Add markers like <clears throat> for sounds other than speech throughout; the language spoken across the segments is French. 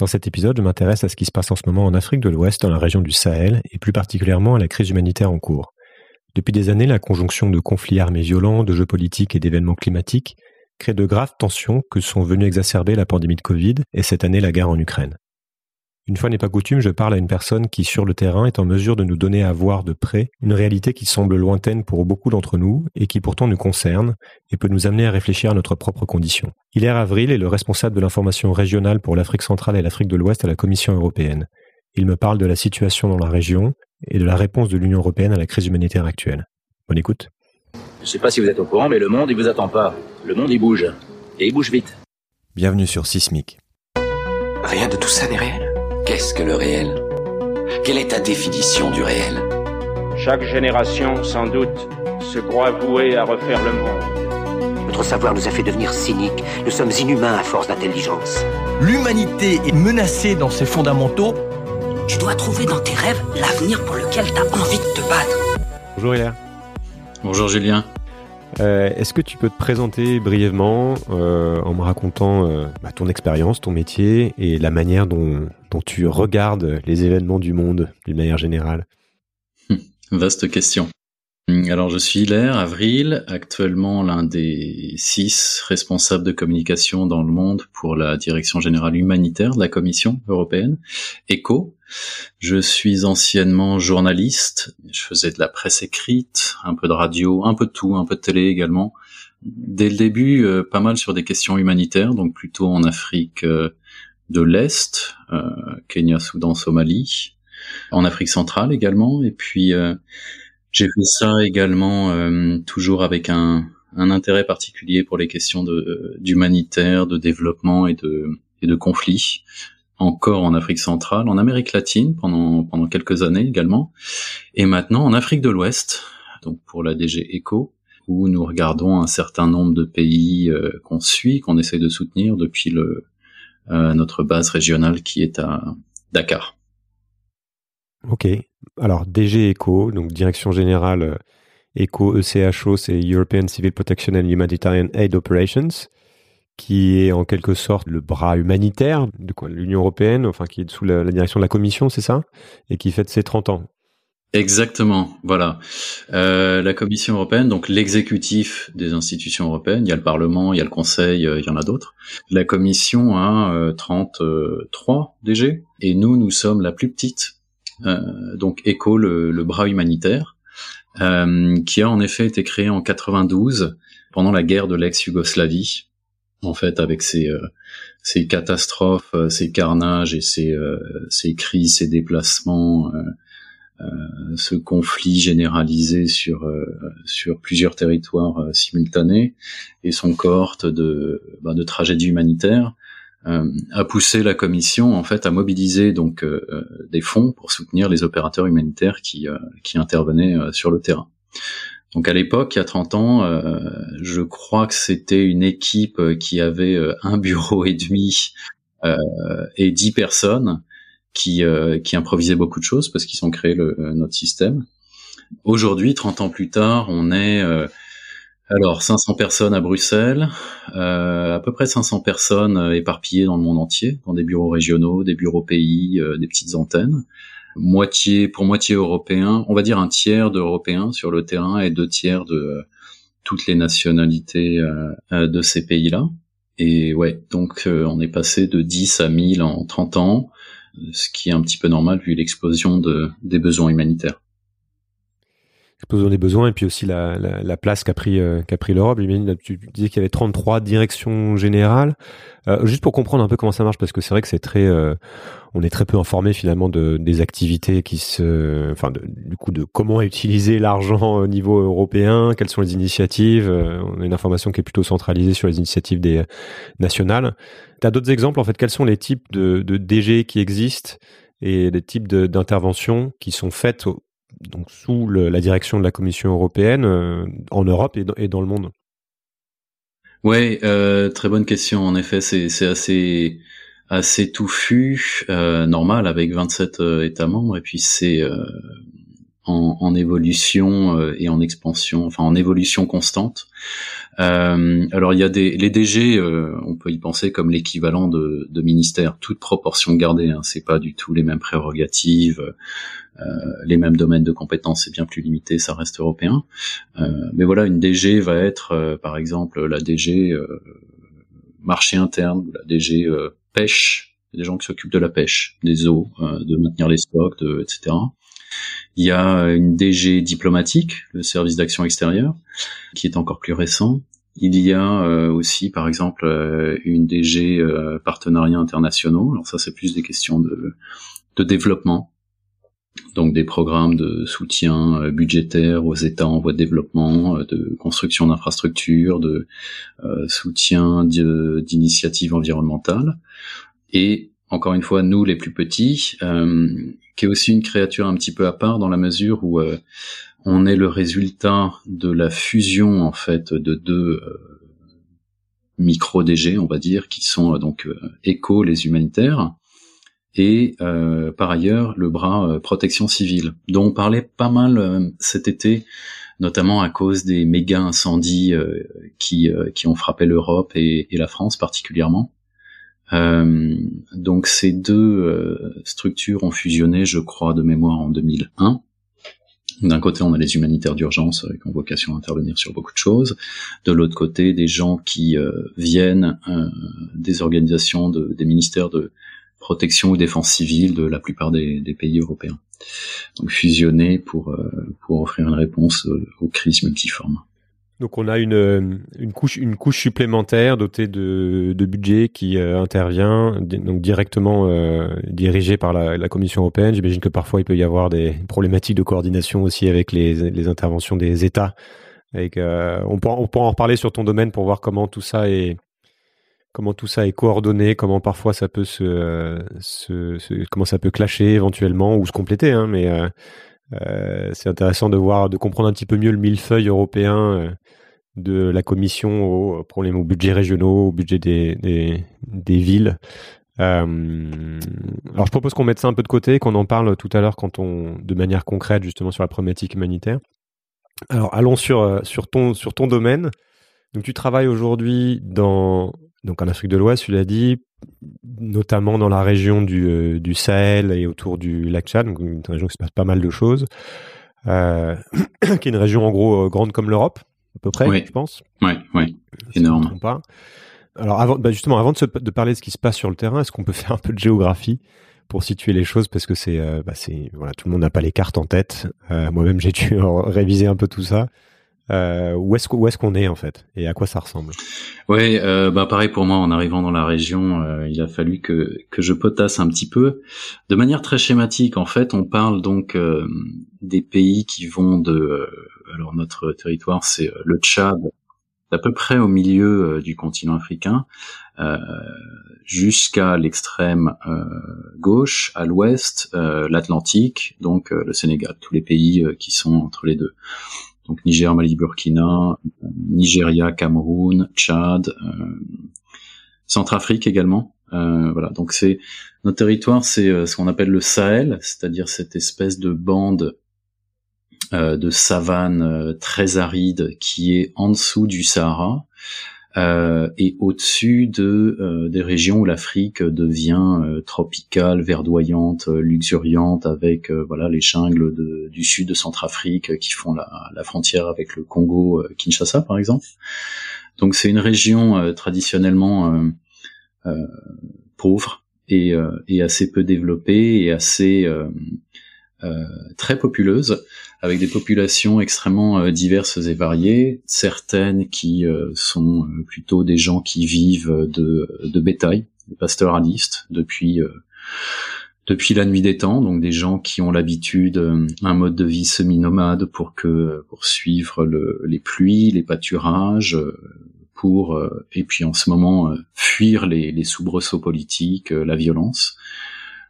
Dans cet épisode, je m'intéresse à ce qui se passe en ce moment en Afrique de l'Ouest, dans la région du Sahel, et plus particulièrement à la crise humanitaire en cours. Depuis des années, la conjonction de conflits armés violents, de jeux politiques et d'événements climatiques crée de graves tensions que sont venues exacerber la pandémie de Covid et cette année la guerre en Ukraine. Une fois n'est pas coutume, je parle à une personne qui, sur le terrain, est en mesure de nous donner à voir de près une réalité qui semble lointaine pour beaucoup d'entre nous et qui pourtant nous concerne et peut nous amener à réfléchir à notre propre condition. Hilaire Avril est le responsable de l'information régionale pour l'Afrique centrale et l'Afrique de l'Ouest à la Commission européenne. Il me parle de la situation dans la région et de la réponse de l'Union européenne à la crise humanitaire actuelle. Bonne écoute. Je ne sais pas si vous êtes au courant, mais le monde, il vous attend pas. Le monde, il bouge. Et il bouge vite. Bienvenue sur Sismic. Rien de tout ça n'est réel? Qu'est-ce que le réel? Quelle est ta définition du réel? Chaque génération, sans doute, se croit vouée à refaire le monde. Notre savoir nous a fait devenir cyniques. Nous sommes inhumains à force d'intelligence. L'humanité est menacée dans ses fondamentaux. Tu dois trouver dans tes rêves l'avenir pour lequel tu as envie de te battre. Bonjour Hilaire. Bonjour Julien. Euh, est-ce que tu peux te présenter brièvement euh, en me racontant euh, bah, ton expérience, ton métier et la manière dont, tu regardes les événements du monde d'une manière générale? Vaste question. Alors je suis Hilaire Avril, actuellement l'un des six responsables de communication dans le monde pour la Direction générale humanitaire de la Commission européenne, ECHO. Je suis anciennement journaliste, je faisais de la presse écrite, un peu de radio, un peu de tout, un peu de télé également. Dès le début, euh, pas mal sur des questions humanitaires, donc plutôt en Afrique euh, de l'Est, euh, Kenya, Soudan, Somalie, en Afrique centrale également, et puis j'ai fait ça également toujours avec un, un intérêt particulier pour les questions d'humanitaire, de, développement et de, et de conflits encore en Afrique centrale, en Amérique latine pendant, pendant quelques années également, et maintenant en Afrique de l'Ouest, donc pour la DG ECO, où nous regardons un certain nombre de pays euh, qu'on suit, qu'on essaie de soutenir depuis le, euh, notre base régionale qui est à Dakar. Ok, alors DG ECO, donc Direction Générale ECO, ECHO, c'est European Civil Protection and Humanitarian Aid Operations qui est en quelque sorte le bras humanitaire de l'Union européenne, enfin qui est sous la, direction de la Commission, c'est ça, et qui fête ses 30 ans. Exactement, voilà. Euh, la Commission européenne, donc l'exécutif des institutions européennes, il y a le Parlement, il y a le Conseil, euh, il y en a d'autres. La Commission a euh, 33 DG, et nous, nous sommes la plus petite, euh, donc ECHO, le, le, bras humanitaire, euh, qui a en effet été créé en 92 pendant la guerre de l'ex-Yougoslavie, en fait, avec ces, euh, catastrophes, euh, ces carnages et ces, euh, ces crises, ces déplacements, ce conflit généralisé sur plusieurs territoires simultanés et son cohorte de bah, de tragédies humanitaires a poussé la commission en fait à mobiliser donc des fonds pour soutenir les opérateurs humanitaires qui intervenaient sur le terrain. Donc à l'époque, il y a 30 ans, euh, je crois que c'était une équipe euh, qui avait euh, un bureau et demi et 10 personnes qui, qui improvisaient beaucoup de choses parce qu'ils ont créé le, notre système. Aujourd'hui, 30 ans plus tard, on est alors 500 personnes à Bruxelles, à peu près 500 personnes éparpillées dans le monde entier, dans des bureaux régionaux, des bureaux pays, des petites antennes moitié pour moitié européen, on va dire un tiers d'Européens sur le terrain et deux tiers de euh, toutes les nationalités euh, euh, de ces pays-là. Et ouais, donc on est passé de 10 à 1000 en 30 ans, ce qui est un petit peu normal vu l'explosion de, des besoins humanitaires l'explosion des besoins et puis aussi la, la, place qu'a pris qu'a pris l'Europe. Tu disais qu'il y avait 33 directions générales. juste pour comprendre un peu comment ça marche, parce que c'est vrai que c'est très, on est très peu informé finalement de, des activités qui se, enfin, du coup, de comment utiliser l'argent au niveau européen, quelles sont les initiatives. Euh, on a une information qui est plutôt centralisée sur les initiatives des nationales. Tu as d'autres exemples en fait Quels sont les types de, de DG qui existent et les types d'interventions qui sont faites donc sous la direction de la Commission européenne euh, en Europe et et dans le monde Ouais, euh, très bonne question. En effet, c'est assez assez touffu, euh, normal avec 27 euh, États membres, et puis c'est euh, en, en, évolution euh, et en expansion, enfin en évolution constante. Euh, alors il y a des les DG, euh, on peut y penser comme l'équivalent de, de ministère, toute proportion gardée. Hein, c'est pas du tout les mêmes prérogatives, les mêmes domaines de compétences, c'est bien plus limité, ça reste européen. mais voilà, une DG va être, par exemple, la DG marché interne, la DG pêche, des gens qui s'occupent de la pêche, des eaux, de maintenir les stocks, de, etc. Il y a une DG diplomatique, le service d'action extérieure, qui est encore plus récent. Il y a euh, aussi, par exemple, euh, une DG euh, partenariats internationaux. Alors ça, c'est plus des questions de, de développement, donc des programmes de soutien budgétaire aux États en voie de développement, de construction d'infrastructures, de soutien d'initiatives environnementales. Et encore une fois, nous les plus petits, qui est aussi une créature un petit peu à part dans la mesure où euh, on est le résultat de la fusion en fait de deux euh, micro DG, on va dire, qui sont euh, donc Eco les humanitaires et par ailleurs le bras protection civile, dont on parlait pas mal cet été, notamment à cause des méga incendies qui qui ont frappé l'Europe et, et la France particulièrement. Euh, donc ces deux euh, structures ont fusionné, je crois, de mémoire en 2001. D'un côté, on a les humanitaires d'urgence qui ont vocation à intervenir sur beaucoup de choses. De l'autre côté, des gens qui euh, viennent des organisations, de, des ministères de protection ou défense civile de la plupart des, pays européens. Donc fusionner pour, pour offrir une réponse aux crises multiformes. Donc on a une, euh, une, couche, une couche supplémentaire dotée de, de budget qui euh, intervient, donc directement euh, dirigée par la, la Commission européenne. J'imagine que parfois il peut y avoir des problématiques de coordination aussi avec les, les interventions des États. Avec, on, pourra, on pourra en reparler sur ton domaine pour voir comment tout ça est comment tout ça est coordonné, comment parfois ça peut se, comment clasher éventuellement ou se compléter. Hein, mais euh, c'est intéressant de voir, de comprendre un petit peu mieux le millefeuille européen euh, de la Commission aux problèmes au budget régionaux, au budget des, villes. Euh, alors je propose qu'on mette ça un peu de côté, qu'on en parle tout à l'heure quand on, de manière concrète justement sur la problématique humanitaire. Alors allons sur sur ton sur ton domaine. Donc tu travailles aujourd'hui dans donc en Afrique de l'Ouest, tu l'as dit, notamment dans la région du, euh, du, Sahel et autour du lac Tchad, donc une région où il se passe pas mal de choses, euh, <clears throat> qui est une région en gros euh, grande comme l'Europe, à peu près, je pense. Oui, oui, énorme. Pas. Alors avant, bah justement, avant de, se, de, parler de ce qui se passe sur le terrain, est-ce qu'on peut <laughs> faire un peu de géographie pour situer les choses? Parce que c'est, euh, bah c'est, voilà, tout le monde n'a pas les cartes en tête. Euh, moi-même, j'ai dû <laughs> réviser un peu tout ça. Euh, où est-ce où est-ce qu'on est en fait et à quoi ça ressemble? Oui, euh, bah pareil pour moi en arrivant dans la région, euh, il a fallu que que je potasse un petit peu de manière très schématique. En fait, on parle donc euh, des pays qui vont de euh, alors notre territoire c'est le Tchad à peu près au milieu du continent africain jusqu'à l'extrême gauche à l'ouest l'Atlantique donc le Sénégal tous les pays qui sont entre les deux donc Niger, Mali, Burkina, Nigeria, Cameroun, Tchad, euh, Centrafrique également. Euh, voilà, donc c'est notre territoire, c'est euh, ce qu'on appelle le Sahel, c'est-à-dire cette espèce de bande de savane très aride qui est en dessous du Sahara, euh, et au-dessus de euh, des régions où l'Afrique devient euh, tropicale, verdoyante, luxuriante, avec voilà les jungles du sud de Centrafrique qui font la, la frontière avec le Congo, Kinshasa par exemple. Donc c'est une région traditionnellement pauvre et, et, assez peu développée et assez très populeuse avec des populations extrêmement euh, diverses et variées, certaines qui euh, sont euh, plutôt des gens qui vivent de, de bétail, des pastoralistes, depuis depuis la nuit des temps, donc des gens qui ont l'habitude un mode de vie semi-nomade pour que pour suivre le, les pluies, les pâturages, pour et puis en ce moment fuir les, les soubresauts politiques, la violence.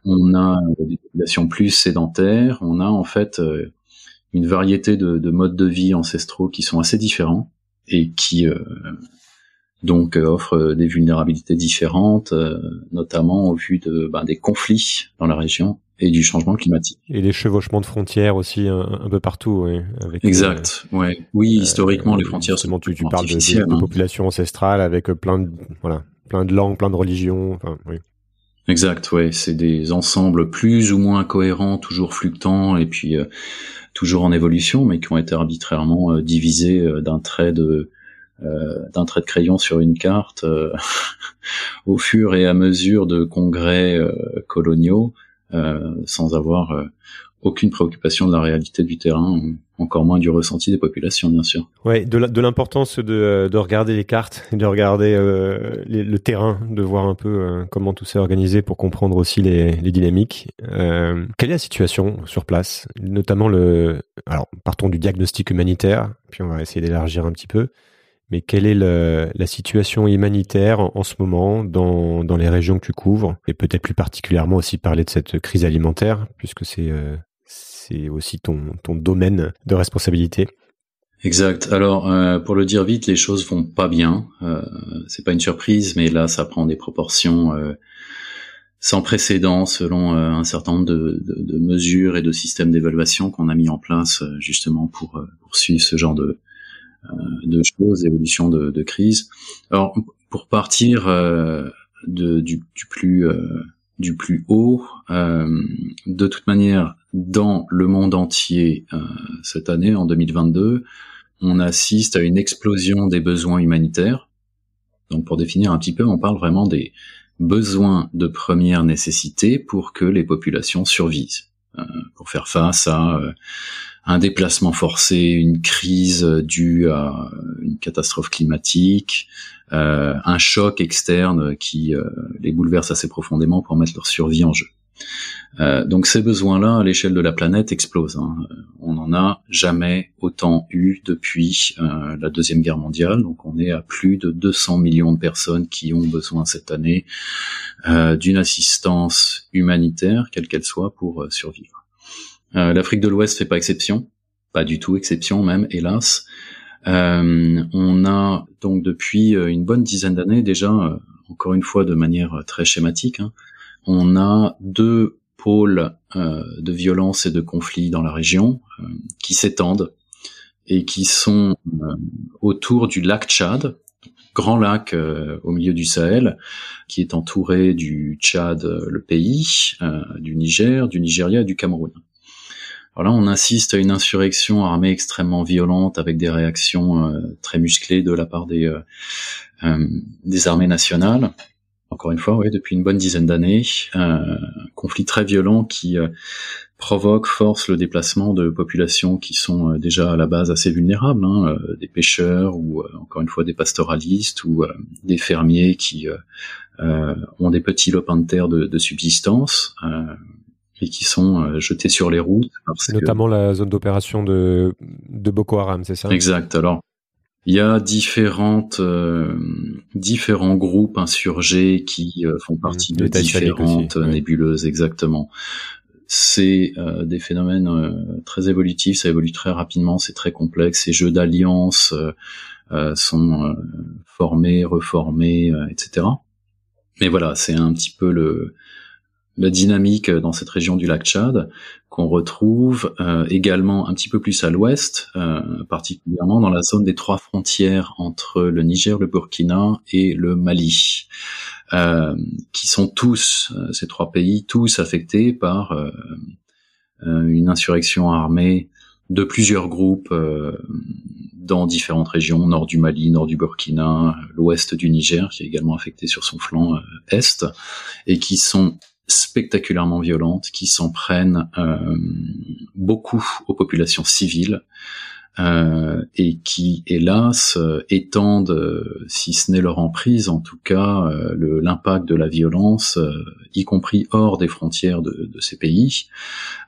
On a des populations plus sédentaires, on a en fait une variété de, de, modes de vie ancestraux qui sont assez différents et qui euh, donc euh, offrent des vulnérabilités différentes, euh, notamment au vu de ben, des conflits dans la région et du changement climatique. Et les chevauchements de frontières aussi un, peu partout, oui. Avec, exact, ouais. Oui, historiquement, les frontières sont tu, tu parles de, de, de, hein. population ancestrale avec plein de voilà, plein de langues, plein de religions. Enfin, oui. Exact, ouais. C'est des ensembles plus ou moins cohérents, toujours fluctuants, et puis euh, toujours en évolution, mais qui ont été arbitrairement euh, divisés euh, d'un trait de d'un trait de crayon sur une carte <laughs> au fur et à mesure de congrès coloniaux, sans avoir aucune préoccupation de la réalité du terrain, encore moins du ressenti des populations, bien sûr. Ouais, de l'importance de, de, regarder les cartes, de regarder euh, le terrain, de voir un peu euh, comment tout s'est organisé pour comprendre aussi les, dynamiques. Euh, quelle est la situation sur place, notamment le. Alors, partons du diagnostic humanitaire, puis on va essayer d'élargir un petit peu. Mais quelle est la situation humanitaire en, ce moment dans, dans les régions que tu couvres? Et peut-être plus particulièrement aussi parler de cette crise alimentaire puisque c'est c'est aussi ton, domaine de responsabilité. Exact. Alors, euh, pour le dire vite, les choses vont pas bien. Euh, c'est pas une surprise, mais là, ça prend des proportions euh, sans précédent selon un certain nombre de, mesures et de systèmes d'évaluation qu'on a mis en place justement pour, suivre ce genre de, choses, évolution de, crise. Alors, pour partir du plus du plus haut. Euh, de toute manière, dans le monde entier, euh, cette année, en 2022, on assiste à une explosion des besoins humanitaires. Donc pour définir un petit peu, on parle vraiment des besoins de première nécessité pour que les populations survivent, euh, pour faire face à un déplacement forcé, une crise due à une catastrophe climatique, euh, un choc externe qui euh, les bouleverse assez profondément pour mettre leur survie en jeu. Euh, donc ces besoins-là, à l'échelle de la planète, explosent. Hein. On n'en a jamais autant eu depuis la deuxième guerre mondiale. Donc on est à plus de 200 millions de personnes qui ont besoin cette année d'une assistance humanitaire, quelle qu'elle soit, pour survivre. L'Afrique de l'Ouest fait pas exception, pas du tout exception même, hélas. Euh, on a donc depuis euh, une bonne dizaine d'années déjà, encore une fois de manière très schématique, hein, on a deux pôles de violence et de conflits dans la région qui s'étendent et qui sont autour du lac Tchad, grand lac au milieu du Sahel, qui est entouré du Tchad, le pays, du Niger, du Nigeria et du Cameroun. Alors là, on insiste à une insurrection armée extrêmement violente avec des réactions euh, très musclées de la part des, euh, euh, armées nationales. Encore une fois, oui, depuis une bonne dizaine d'années, un conflit très violent qui provoque, force le déplacement de populations qui sont déjà à la base assez vulnérables, hein, des pêcheurs ou encore une fois des pastoralistes ou des fermiers qui ont des petits lopins de terre de subsistance et qui sont euh, jetés sur les routes. C'est notamment la zone d'opération de, de Boko Haram, c'est ça? Exact. Alors, il y a différentes, euh, différents groupes insurgés qui euh, font mmh. partie de différentes nébuleuses, exactement. C'est des phénomènes très évolutifs, ça évolue très rapidement, c'est très complexe. Ces jeux d'alliance sont formés, reformés, etc. Mais voilà, c'est un petit peu le, la dynamique dans cette région du lac Tchad qu'on retrouve euh, également un petit peu plus à l'ouest, euh, particulièrement dans la zone des trois frontières entre le Niger, le Burkina et le Mali, euh, qui sont tous, ces trois pays, tous affectés par une insurrection armée de plusieurs groupes dans différentes régions, nord du Mali, nord du Burkina, l'ouest du Niger, qui est également affecté sur son flanc est, et qui sont spectaculairement violentes qui s'en prennent euh, beaucoup aux populations civiles euh, et qui, hélas, étendent, si ce n'est leur emprise, en tout cas l'impact de la violence, y compris hors des frontières de, ces pays.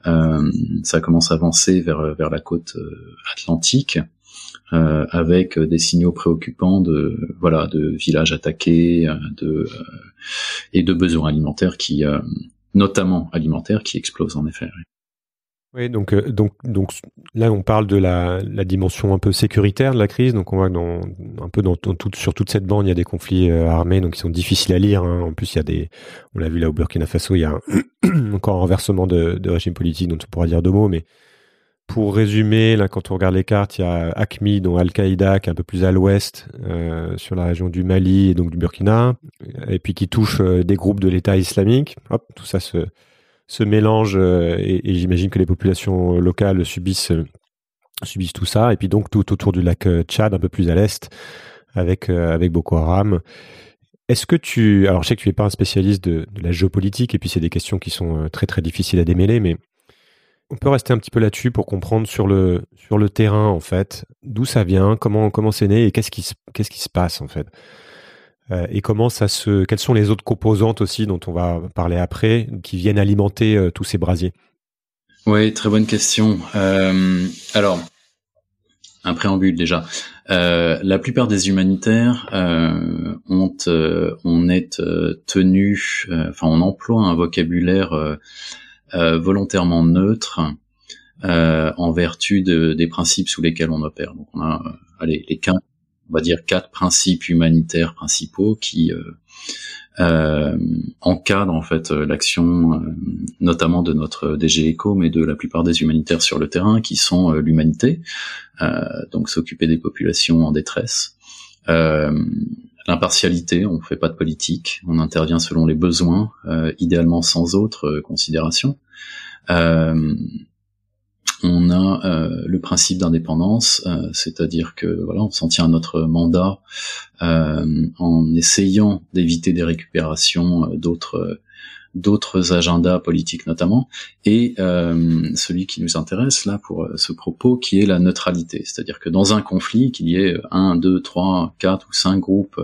ça commence à avancer vers la côte atlantique. Euh, avec des signaux préoccupants de voilà de villages attaqués, euh, de euh, et de besoins alimentaires qui notamment alimentaires qui explosent en effet. Oui, donc, euh, donc, donc là, on parle de la, la, dimension un peu sécuritaire de la crise. Donc, on voit dans, un peu dans, dans sur toute cette bande, il y a des conflits euh, armés, donc ils sont difficiles à lire. Hein. En plus, il y a des, on l'a vu là au Burkina Faso, il y a <coughs> encore un renversement de, de, régime politique dont on pourra dire deux mots. Mais pour résumer, quand on regarde les cartes, il y a ACMI, dont Al-Qaïda, qui est un peu plus à l'ouest, euh, sur la région du Mali et donc du Burkina, et puis qui touche euh, des groupes de l'État islamique. Hop, tout ça se mélange euh, et, j'imagine que les populations locales subissent tout ça et puis donc tout autour du lac Tchad un peu plus à l'est avec Boko Haram. Est-ce que tu alors je sais que tu es pas un spécialiste de, la géopolitique et puis c'est des questions qui sont très très difficiles à démêler mais on peut rester un petit peu là-dessus pour comprendre sur le sur le terrain en fait d'où ça vient, comment comment c'est né et qu'est-ce qui qu'est-ce qui se passe en fait. Euh, et comment ça se, quelles sont les autres composantes aussi dont on va parler après, qui viennent alimenter euh, tous ces brasiers? Oui, très bonne question. Euh, alors, un préambule déjà. la plupart des humanitaires ont, on est tenu, enfin, on emploie un vocabulaire volontairement neutre en vertu de, des principes sous lesquels on opère. Donc, on a, allez, les quinze on va dire quatre principes humanitaires principaux qui euh, euh, encadrent en fait euh, l'action, notamment de notre DG Eco, mais de la plupart des humanitaires sur le terrain, qui sont l'humanité, donc s'occuper des populations en détresse. L'impartialité, on ne fait pas de politique, on intervient selon les besoins, idéalement sans autre considération. Euh, on a euh, le principe d'indépendance, euh, c'est-à-dire que voilà, on s'en tient à notre mandat euh, en essayant d'éviter des récupérations d'autres d'autres agendas politiques notamment, et celui qui nous intéresse là pour ce propos, qui est la neutralité, c'est-à-dire que dans un conflit, qu'il y ait un, deux, trois, quatre ou cinq groupes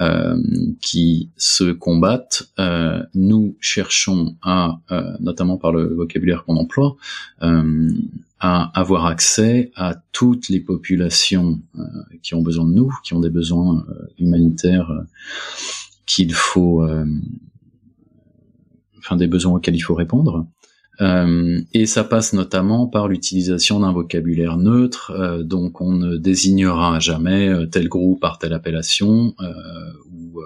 euh, qui se combattent, euh, nous cherchons à, euh, notamment par le vocabulaire qu'on emploie, à avoir accès à toutes les populations qui ont besoin de nous, qui ont des besoins humanitaires qu'il faut, des besoins auxquels il faut répondre. Euh, et ça passe notamment par l'utilisation d'un vocabulaire neutre, euh, donc on ne désignera jamais euh, tel groupe par telle appellation, ou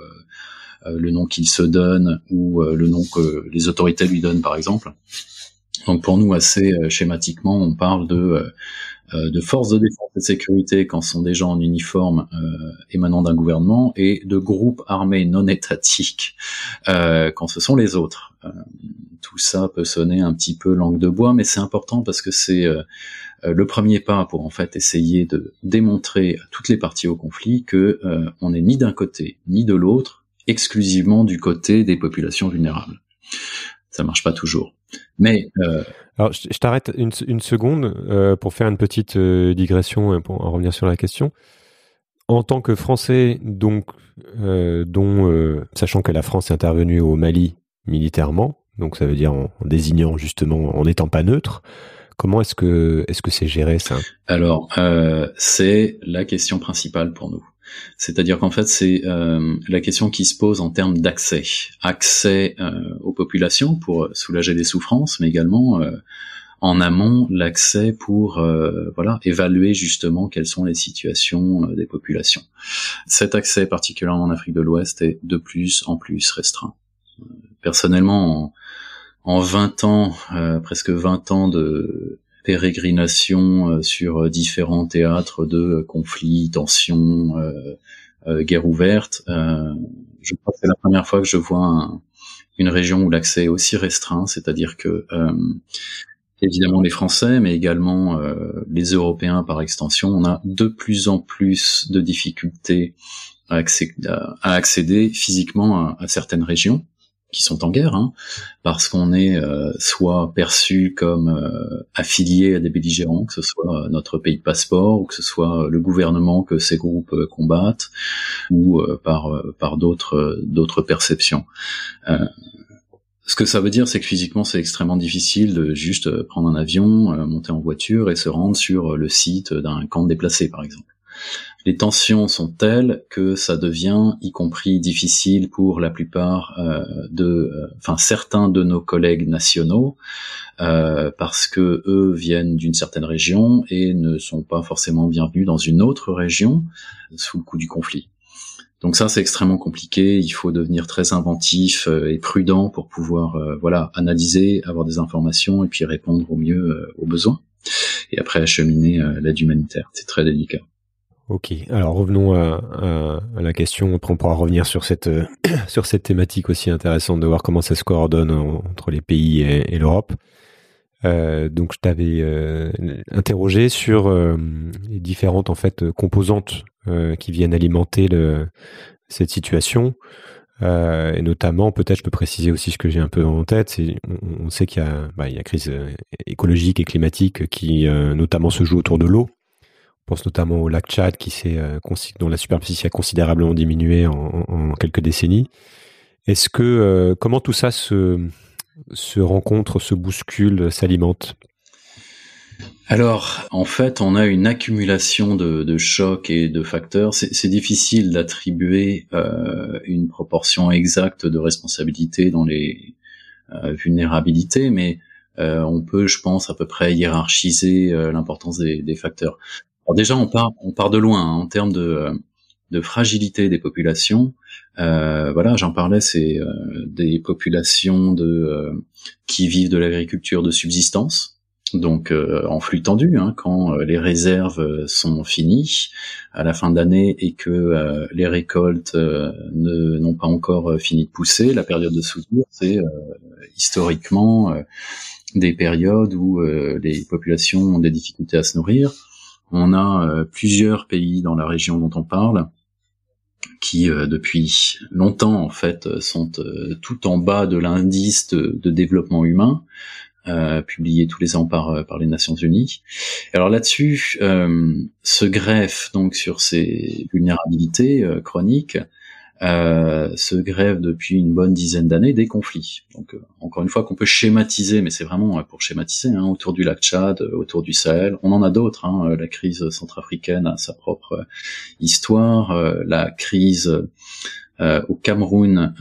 le nom qu'il se donne, ou le nom que les autorités lui donnent par exemple. Donc pour nous, assez schématiquement, on parle de de forces de défense et de sécurité quand ce sont des gens en uniforme émanant d'un gouvernement et de groupes armés non étatiques quand ce sont les autres tout ça peut sonner un petit peu langue de bois, mais c'est important parce que c'est euh, euh, le premier pas pour en fait essayer de démontrer à toutes les parties au conflit que euh, on n'est ni d'un côté ni de l'autre, exclusivement du côté des populations vulnérables. Ça marche pas toujours, mais alors je, t'arrête une, une, seconde pour faire une petite digression pour en revenir sur la question en tant que Français, donc, dont, sachant que la France est intervenue au Mali militairement, donc ça veut dire en, désignant justement, en n'étant pas neutre. Comment est-ce que est-ce que c'est géré ça? Alors euh, c'est la question principale pour nous. C'est-à-dire qu'en fait c'est euh, la question qui se pose en termes d'accès, accès euh, aux populations pour soulager les souffrances, mais également en amont l'accès pour voilà évaluer justement quelles sont les situations des populations. Cet accès particulièrement en Afrique de l'Ouest est de plus en plus restreint. Personnellement, en 20 ans, euh, presque 20 ans de pérégrination euh, sur différents théâtres de conflits, tensions, euh, guerres ouvertes. je crois que c'est la première fois que je vois une région où l'accès est aussi restreint, c'est-à-dire que évidemment les Français, mais également les Européens par extension, on a de plus en plus de difficultés à, accéder, physiquement à certaines régions qui sont en guerre, hein, parce qu'on est euh, soit perçu comme euh, affilié à des belligérants, que ce soit euh, notre pays de passeport, ou que ce soit le gouvernement que ces groupes combattent, ou par par d'autres d'autres perceptions. ce que ça veut dire, c'est que physiquement, c'est extrêmement difficile de juste prendre un avion, monter en voiture et se rendre sur le site d'un camp de déplacés, par exemple. Les tensions sont telles que ça devient, y compris difficile pour la plupart euh, de, euh, enfin certains de nos collègues nationaux, euh, parce que eux viennent d'une certaine région et ne sont pas forcément bienvenus dans une autre région sous le coup du conflit. Donc ça, c'est extrêmement compliqué. Il faut devenir très inventif et prudent pour pouvoir, voilà, analyser, avoir des informations et puis répondre au mieux aux besoins. Et après acheminer l'aide humanitaire. C'est très délicat. Ok, alors revenons à, la question. Après, on pourra revenir sur cette <clears throat> sur cette thématique aussi intéressante de voir comment ça se coordonne entre les pays et, l'Europe. Euh, donc, je t'avais euh, interrogé sur euh, les différentes en fait composantes qui viennent alimenter le, cette situation. et notamment, peut-être, je peux préciser aussi ce que j'ai un peu en tête. C'est, on, sait qu'il y a, bah, il y a crise écologique et climatique qui, notamment, se joue autour de l'eau pense notamment au lac Tchad qui euh, dont la superficie a considérablement diminué en, quelques décennies. Est-ce que euh, comment tout ça se, se rencontre, se bouscule, s'alimente? Alors, en fait, on a une accumulation de, chocs et de facteurs. C'est difficile d'attribuer euh, une proportion exacte de responsabilité dans les vulnérabilités, mais on peut, je pense, à peu près hiérarchiser l'importance des, facteurs. Alors déjà, on part, on part de loin hein, en termes de, euh, de fragilité des populations. Euh, voilà, j'en parlais, c'est euh, des populations de euh, qui vivent de l'agriculture de subsistance, donc en flux tendu, hein, quand les réserves sont finies à la fin d'année et que les récoltes n'ont pas encore fini de pousser, la période de soudure, c'est historiquement des périodes où les populations ont des difficultés à se nourrir on a euh, plusieurs pays dans la région dont on parle qui euh, depuis longtemps en fait sont euh, tout en bas de l'indice de, développement humain publié tous les ans par les Nations Unies. Alors là-dessus se greffe donc sur ces vulnérabilités chroniques euh, se grève depuis une bonne dizaine d'années des conflits. Donc euh, encore une fois qu'on peut schématiser, mais c'est vraiment pour schématiser, hein, autour du lac Tchad, euh, autour du Sahel. On en a d'autres. Hein, la crise centrafricaine a sa propre histoire. la crise au Cameroun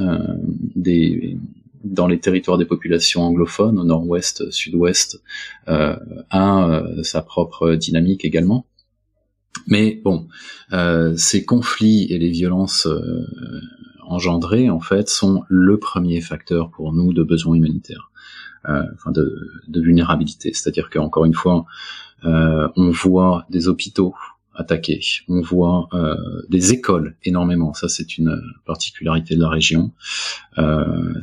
des dans les territoires des populations anglophones, au nord-ouest, sud-ouest, a sa propre dynamique également. Mais bon, euh, ces conflits et les violences euh, engendrées, en fait, sont le premier facteur pour nous de besoin humanitaire, euh, enfin de, de, vulnérabilité. C'est-à-dire qu'encore une fois, euh, on voit des hôpitaux attaqués, on voit euh, des écoles énormément. Ça, c'est une particularité de la région.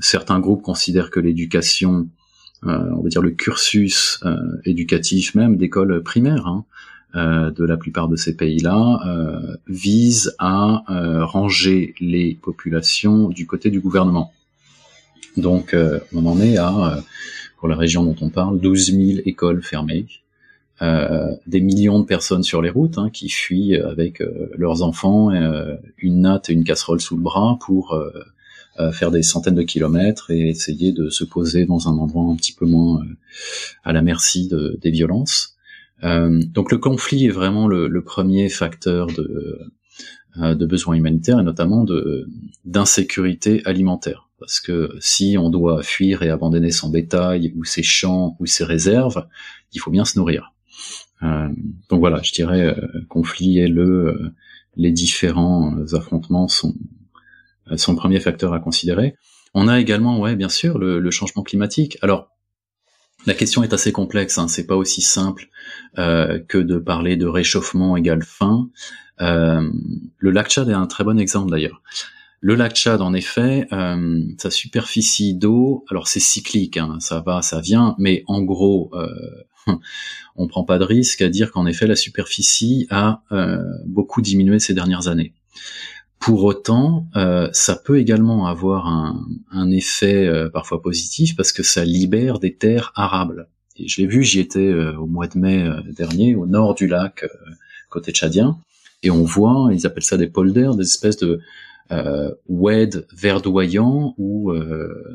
certains groupes considèrent que l'éducation, on va dire le cursus éducatif même d'école primaire, hein, euh, de la plupart de ces pays-là euh, vise à euh, ranger les populations du côté du gouvernement. Donc on en est à, pour la région dont on parle, 12 000 écoles fermées, des millions de personnes sur les routes hein, qui fuient avec leurs enfants, une natte et une casserole sous le bras pour faire des centaines de kilomètres et essayer de se poser dans un endroit un petit peu moins à la merci de, des violences. Euh, donc le conflit est vraiment le, premier facteur de, euh, de besoins humanitaires et notamment d'insécurité alimentaire. Parce que si on doit fuir et abandonner son bétail ou ses champs ou ses réserves, il faut bien se nourrir. Euh, donc voilà, je dirais conflit et le les différents affrontements sont sont le premier facteur à considérer. On a également, ouais, bien sûr, le, le changement climatique. Alors la question est assez complexe, hein, c'est pas aussi simple euh, que de parler de réchauffement égale faim. Euh, le lac Tchad est un très bon exemple d'ailleurs. Le lac Tchad, en effet, euh, sa superficie d'eau, alors c'est cyclique, hein, ça va, ça vient, mais en gros, <laughs> on prend pas de risque à dire qu'en effet la superficie a beaucoup diminué ces dernières années. Pour autant, euh, ça peut également avoir un, effet euh, parfois positif parce que ça libère des terres arables. Et je l'ai vu, j'y étais euh, au mois de mai dernier, au nord du lac, côté tchadien, et on voit, ils appellent ça des polders, des espèces de euh, oued verdoyants où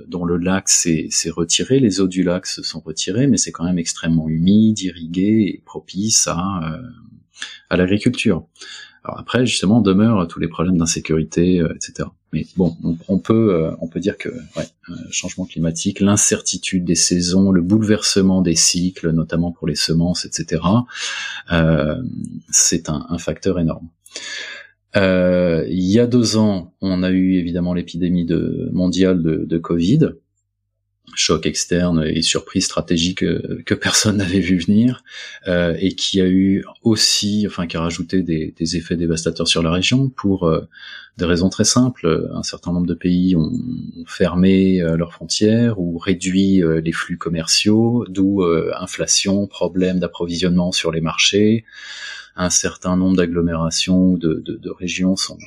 dont le lac s'est retiré, les eaux du lac se sont retirées, mais c'est quand même extrêmement humide, irrigué et propice à à l'agriculture. Alors après, justement, demeurent tous les problèmes d'insécurité, euh, etc. Mais bon, on, peut euh, on peut dire que ouais, euh, changement climatique, l'incertitude des saisons, le bouleversement des cycles, notamment pour les semences, etc. c'est un, facteur énorme. il y a deux ans, on a eu évidemment l'épidémie mondiale de Covid choc externe et surprise stratégique euh, que, personne <laughs> n'avait vu venir euh, et qui a eu aussi, enfin qui a rajouté des, effets dévastateurs sur la région pour euh, des raisons très simples. Un certain nombre de pays ont fermé leurs frontières ou réduit les flux commerciaux, d'où inflation, problème d'approvisionnement sur les marchés. Un certain nombre d'agglomérations ou de, de régions sont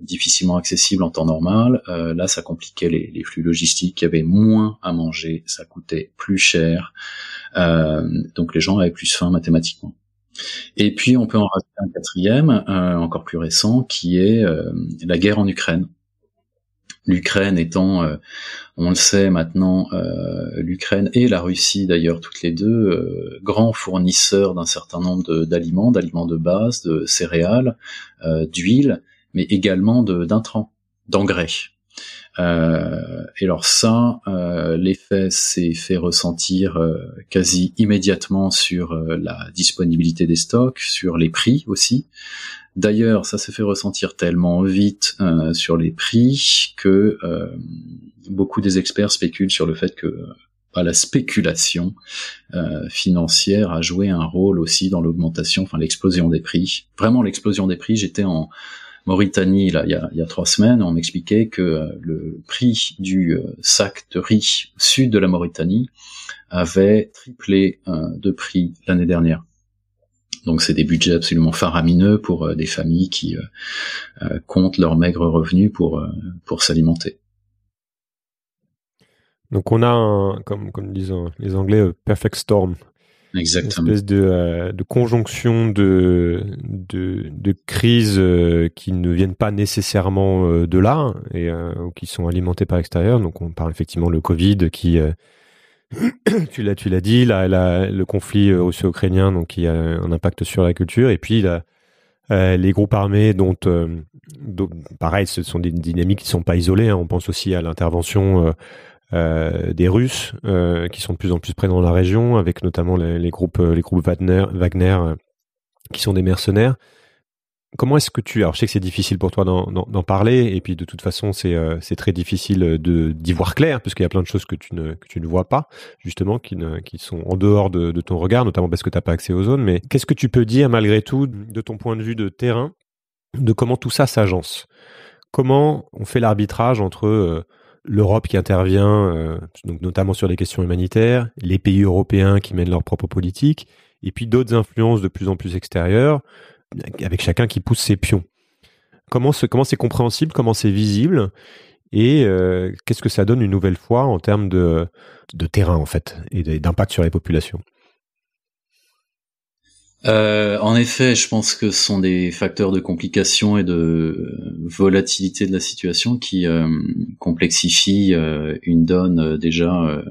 difficilement accessible en temps normal. Euh, là, ça compliquait les, flux logistiques. Il y avait moins à manger, ça coûtait plus cher. Euh, donc les gens avaient plus faim mathématiquement. Et puis on peut en rajouter un quatrième, euh, encore plus récent, qui est la guerre en Ukraine. L'Ukraine étant, on le sait maintenant, l'Ukraine et la Russie d'ailleurs, toutes les deux, grands fournisseurs d'un certain nombre d'aliments, d'aliments de base, de céréales, d'huile, mais également d'intrants, d'engrais. Euh, et alors ça, euh, l'effet s'est fait ressentir euh, quasi immédiatement sur euh, la disponibilité des stocks, sur les prix aussi. D'ailleurs, ça s'est fait ressentir tellement vite euh, sur les prix que beaucoup des experts spéculent sur le fait que bah, la spéculation financière a joué un rôle aussi dans l'augmentation, enfin l'explosion des prix. Vraiment l'explosion des prix. J'étais en Mauritanie, là, il y a, il y a trois semaines, on m'expliquait que euh, le prix du euh, sac de riz sud de la Mauritanie avait triplé euh, de prix l'année dernière. Donc c'est des budgets absolument faramineux pour des familles qui comptent leurs maigres revenus pour pour s'alimenter. Donc on a, un, comme, comme disent les Anglais, perfect storm Exactement. Une espèce de, euh, de conjonction de, de, de crises euh, qui ne viennent pas nécessairement euh, de là et qui sont alimentées par l'extérieur. Donc on parle effectivement le Covid qui <coughs> tu l'as tu l'as dit la, la, le conflit russo-ukrainien donc qui a un impact sur la culture et puis les groupes armés dont, pareil ce sont des dynamiques qui sont pas isolées hein. on pense aussi à l'intervention euh, des Russes euh, qui sont de plus en plus présents dans la région, avec notamment les, groupes, les groupes Wagner, Wagner euh, qui sont des mercenaires. Comment est-ce que tu, alors je sais que c'est difficile pour toi d'en parler, et puis de toute façon c'est très difficile d'y voir clair, puisqu'il y a plein de choses que tu ne que tu ne vois pas, justement, qui ne qui sont en dehors de, de ton regard, notamment parce que tu n'as pas accès aux zones. Mais qu'est-ce que tu peux dire malgré tout de ton point de vue de terrain, de comment tout ça s'agence? Comment on fait l'arbitrage entre l'Europe qui intervient, euh, donc notamment sur les questions humanitaires, les pays européens qui mènent leur propre politique, et puis d'autres influences de plus en plus extérieures, avec chacun qui pousse ses pions. Comment c'est compréhensible, comment c'est visible, et euh, qu'est-ce que ça donne une nouvelle fois en termes de, de terrain en fait et d'impact sur les populations? Euh, en effet, je pense que ce sont des facteurs de complication et de volatilité de la situation qui euh, complexifient euh, une donne déjà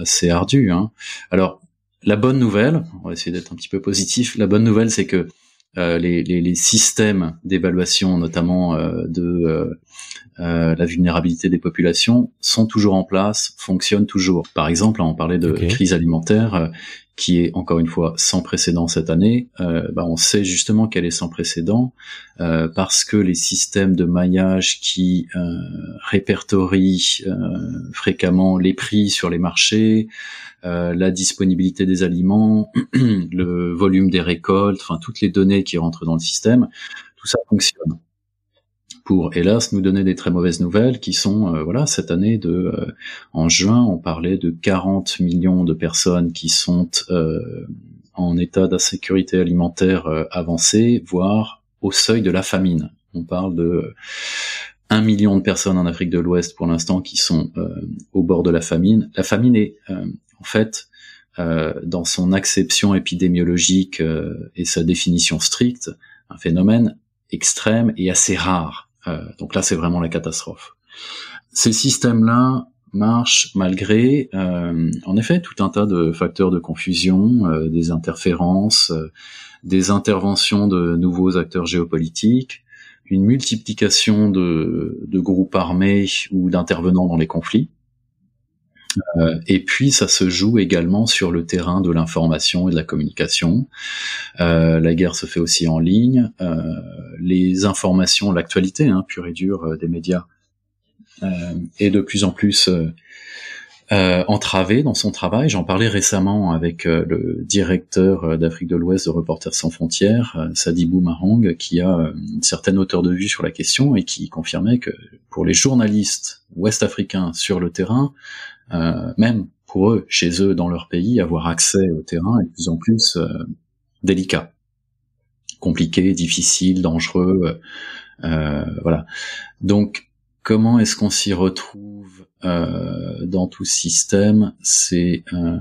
assez ardue. Hein. Alors, la bonne nouvelle, on va essayer d'être un petit peu positif, la bonne nouvelle c'est que les, les, les, systèmes d'évaluation, notamment de la vulnérabilité des populations, sont toujours en place, fonctionnent toujours. Par exemple, on parlait de crise alimentaire qui est encore une fois sans précédent cette année, euh, bah on sait justement qu'elle est sans précédent euh, parce que les systèmes de maillage qui euh, répertorient euh, fréquemment les prix sur les marchés, euh, la disponibilité des aliments, <clears throat> le volume des récoltes, enfin toutes les données qui rentrent dans le système, tout ça fonctionne pour hélas nous donner des très mauvaises nouvelles qui sont euh, voilà cette année de euh, en juin on parlait de 40 millions de personnes qui sont euh, en état d'insécurité alimentaire avancée voire au seuil de la famine. On parle de un million de personnes en Afrique de l'Ouest pour l'instant qui sont au bord de la famine. La famine est en fait dans son acception épidémiologique et sa définition stricte un phénomène extrême et assez rare. euh, donc là, c'est vraiment la catastrophe. Ces systèmes-là marche malgré, en effet, tout un tas de facteurs de confusion, des interférences, des interventions de nouveaux acteurs géopolitiques, une multiplication de, de groupes armés ou d'intervenants dans les conflits. Euh, et puis ça se joue également sur le terrain de l'information et de la communication. Euh, la guerre se fait aussi en ligne. Euh, les informations, l'actualité hein, pure et dure des médias est de plus en plus euh, entravé dans son travail. J'en parlais récemment avec le directeur d'Afrique de l'Ouest de Reporters sans frontières, Sadibou Mahang, qui a une certaine hauteur de vue sur la question et qui confirmait que pour les journalistes ouest-africains sur le terrain, même pour eux, chez eux, dans leur pays, avoir accès au terrain est de plus en plus délicat, compliqué, difficile, dangereux. voilà. Donc, comment est-ce qu'on s'y retrouve euh, dans tout système, c'est euh,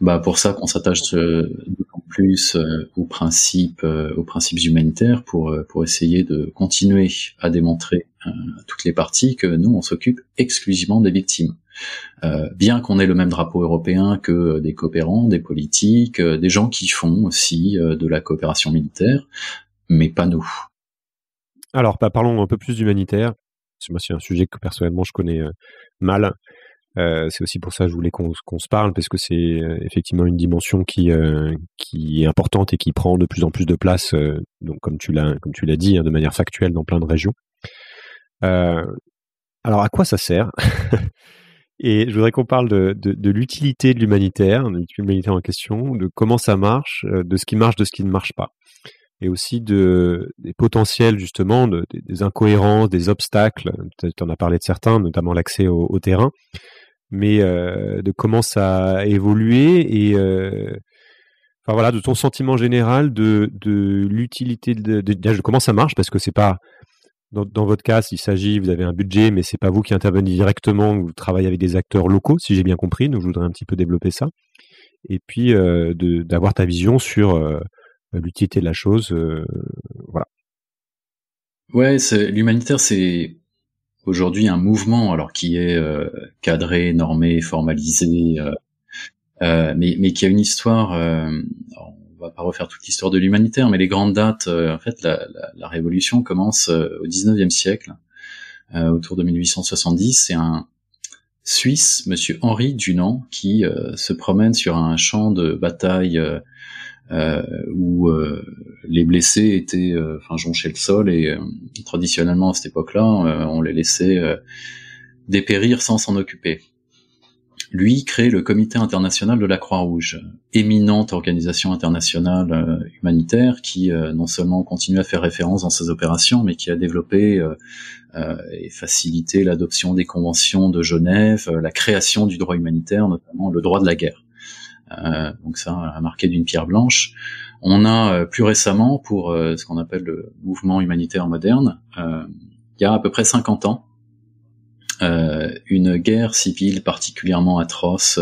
bah pour ça qu'on s'attache beaucoup plus euh, aux principes, aux principes humanitaires pour pour essayer de continuer à démontrer à toutes les parties que nous on s'occupe exclusivement des victimes. bien qu'on ait le même drapeau européen que des coopérants, des politiques, des gens qui font aussi de la coopération militaire, mais pas nous. Alors, parlons un peu plus d'humanitaire c'est un sujet que personnellement je connais euh, mal. Euh, c'est aussi pour ça que je voulais qu'on se parle parce que c'est euh, effectivement une dimension qui qui est importante et qui prend de plus en plus de place. comme tu l'as dit hein, de manière factuelle dans plein de régions. alors à quoi ça sert? <laughs> Et je voudrais qu'on parle de, l'utilité de l'humanitaire, de l'humanitaire en question, de comment ça marche, de ce qui marche, de ce qui ne marche pas et aussi de, des potentiels justement, de, des, incohérences, des obstacles. Tu en as parlé de certains, notamment l'accès au, terrain, mais euh, de comment ça a évolué et euh, enfin voilà, de ton sentiment général de, de l'utilité de, de, comment ça marche, parce que c'est pas dans, votre cas, s'il s'agit, vous avez un budget, mais c'est pas vous qui intervenez directement, vous travaillez avec des acteurs locaux, si j'ai bien compris. Donc je voudrais un petit peu développer ça, et puis euh, d'avoir ta vision sur l'utilité de la chose. Voilà. Ouais, l'humanitaire, c'est aujourd'hui un mouvement, alors qui est euh, cadré, normé, formalisé, mais, mais qui a une histoire. on va pas refaire toute l'histoire de l'humanitaire, mais les grandes dates, en fait, la, la, la, révolution commence au 19e siècle, autour de 1870. C'est un Suisse, Monsieur Henri Dunant, qui se promène sur un champ de bataille euh, où euh, les blessés étaient, euh, enfin, jonchaient le sol et traditionnellement à cette époque-là, on les laissait dépérir sans s'en occuper. Lui crée le Comité international de la Croix-Rouge, éminente organisation internationale humanitaire qui non seulement continue à faire référence dans ses opérations, mais qui a développé et facilité l'adoption des conventions de Genève, la création du droit humanitaire, notamment le droit de la guerre. Euh, donc ça a marqué d'une pierre blanche. On a euh, plus récemment, pour euh, ce qu'on appelle le mouvement humanitaire moderne, il y a à peu près 50 ans, une guerre civile particulièrement atroce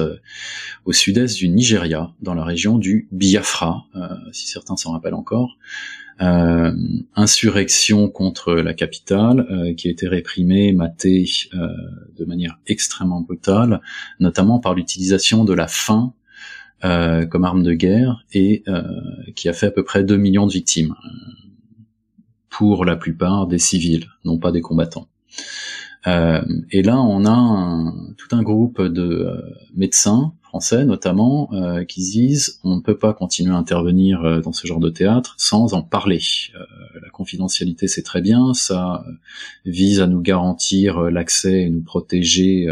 au sud-est du Nigeria, dans la région du Biafra, si certains s'en rappellent encore. insurrection contre la capitale qui a été réprimée, matée de manière extrêmement brutale, notamment par l'utilisation de la faim euh, comme arme de guerre et euh, qui a fait à peu près 2 millions de victimes, pour la plupart des civils, non pas des combattants. Euh, et là, on a tout un groupe de médecins français notamment qui disent on ne peut pas continuer à intervenir dans ce genre de théâtre sans en parler. la confidentialité c'est très bien, ça vise à nous garantir l'accès et nous protéger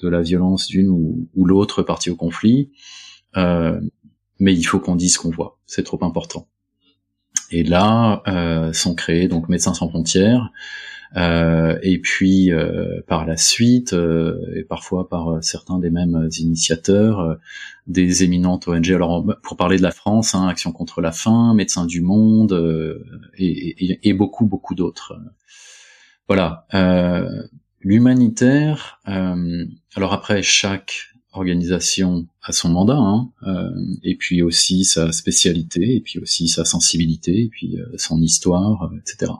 de la violence d'une ou l'autre partie au conflit. Euh, mais il faut qu'on dise ce qu'on voit, c'est trop important. Et là euh, sont créés donc Médecins sans frontières, euh, et puis euh, par la suite, euh, et parfois par certains des mêmes initiateurs, des éminentes ONG. Alors pour parler de la France, hein, Action contre la faim, Médecins du Monde, et, et, et, beaucoup beaucoup d'autres. Voilà. L'humanitaire. alors après chaque organisation à son mandat, hein, euh, et puis aussi sa spécialité, et puis aussi sa sensibilité, et puis euh, son histoire, euh, etc.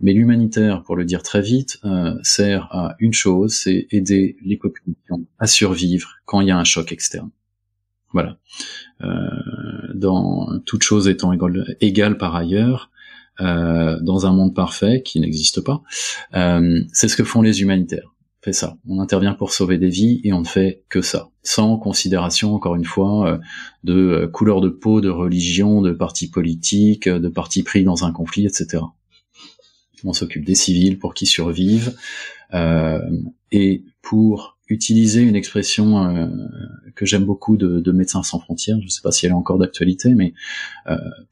mais l'humanitaire, pour le dire très vite, sert à une chose, c'est aider les populations à survivre quand il y a un choc externe. Voilà. dans toute chose étant égale, égale par ailleurs, dans un monde parfait qui n'existe pas, c'est ce que font les humanitaires fait ça. On intervient pour sauver des vies et on ne fait que ça, sans considération, encore une fois, euh, de euh, couleur de peau, de religion, de parti politique, euh, de parti pris dans un conflit, etc. On s'occupe des civils pour qu'ils survivent et pour utiliser une expression que j'aime beaucoup de, Médecins sans frontières, je ne sais pas si elle est encore d'actualité, mais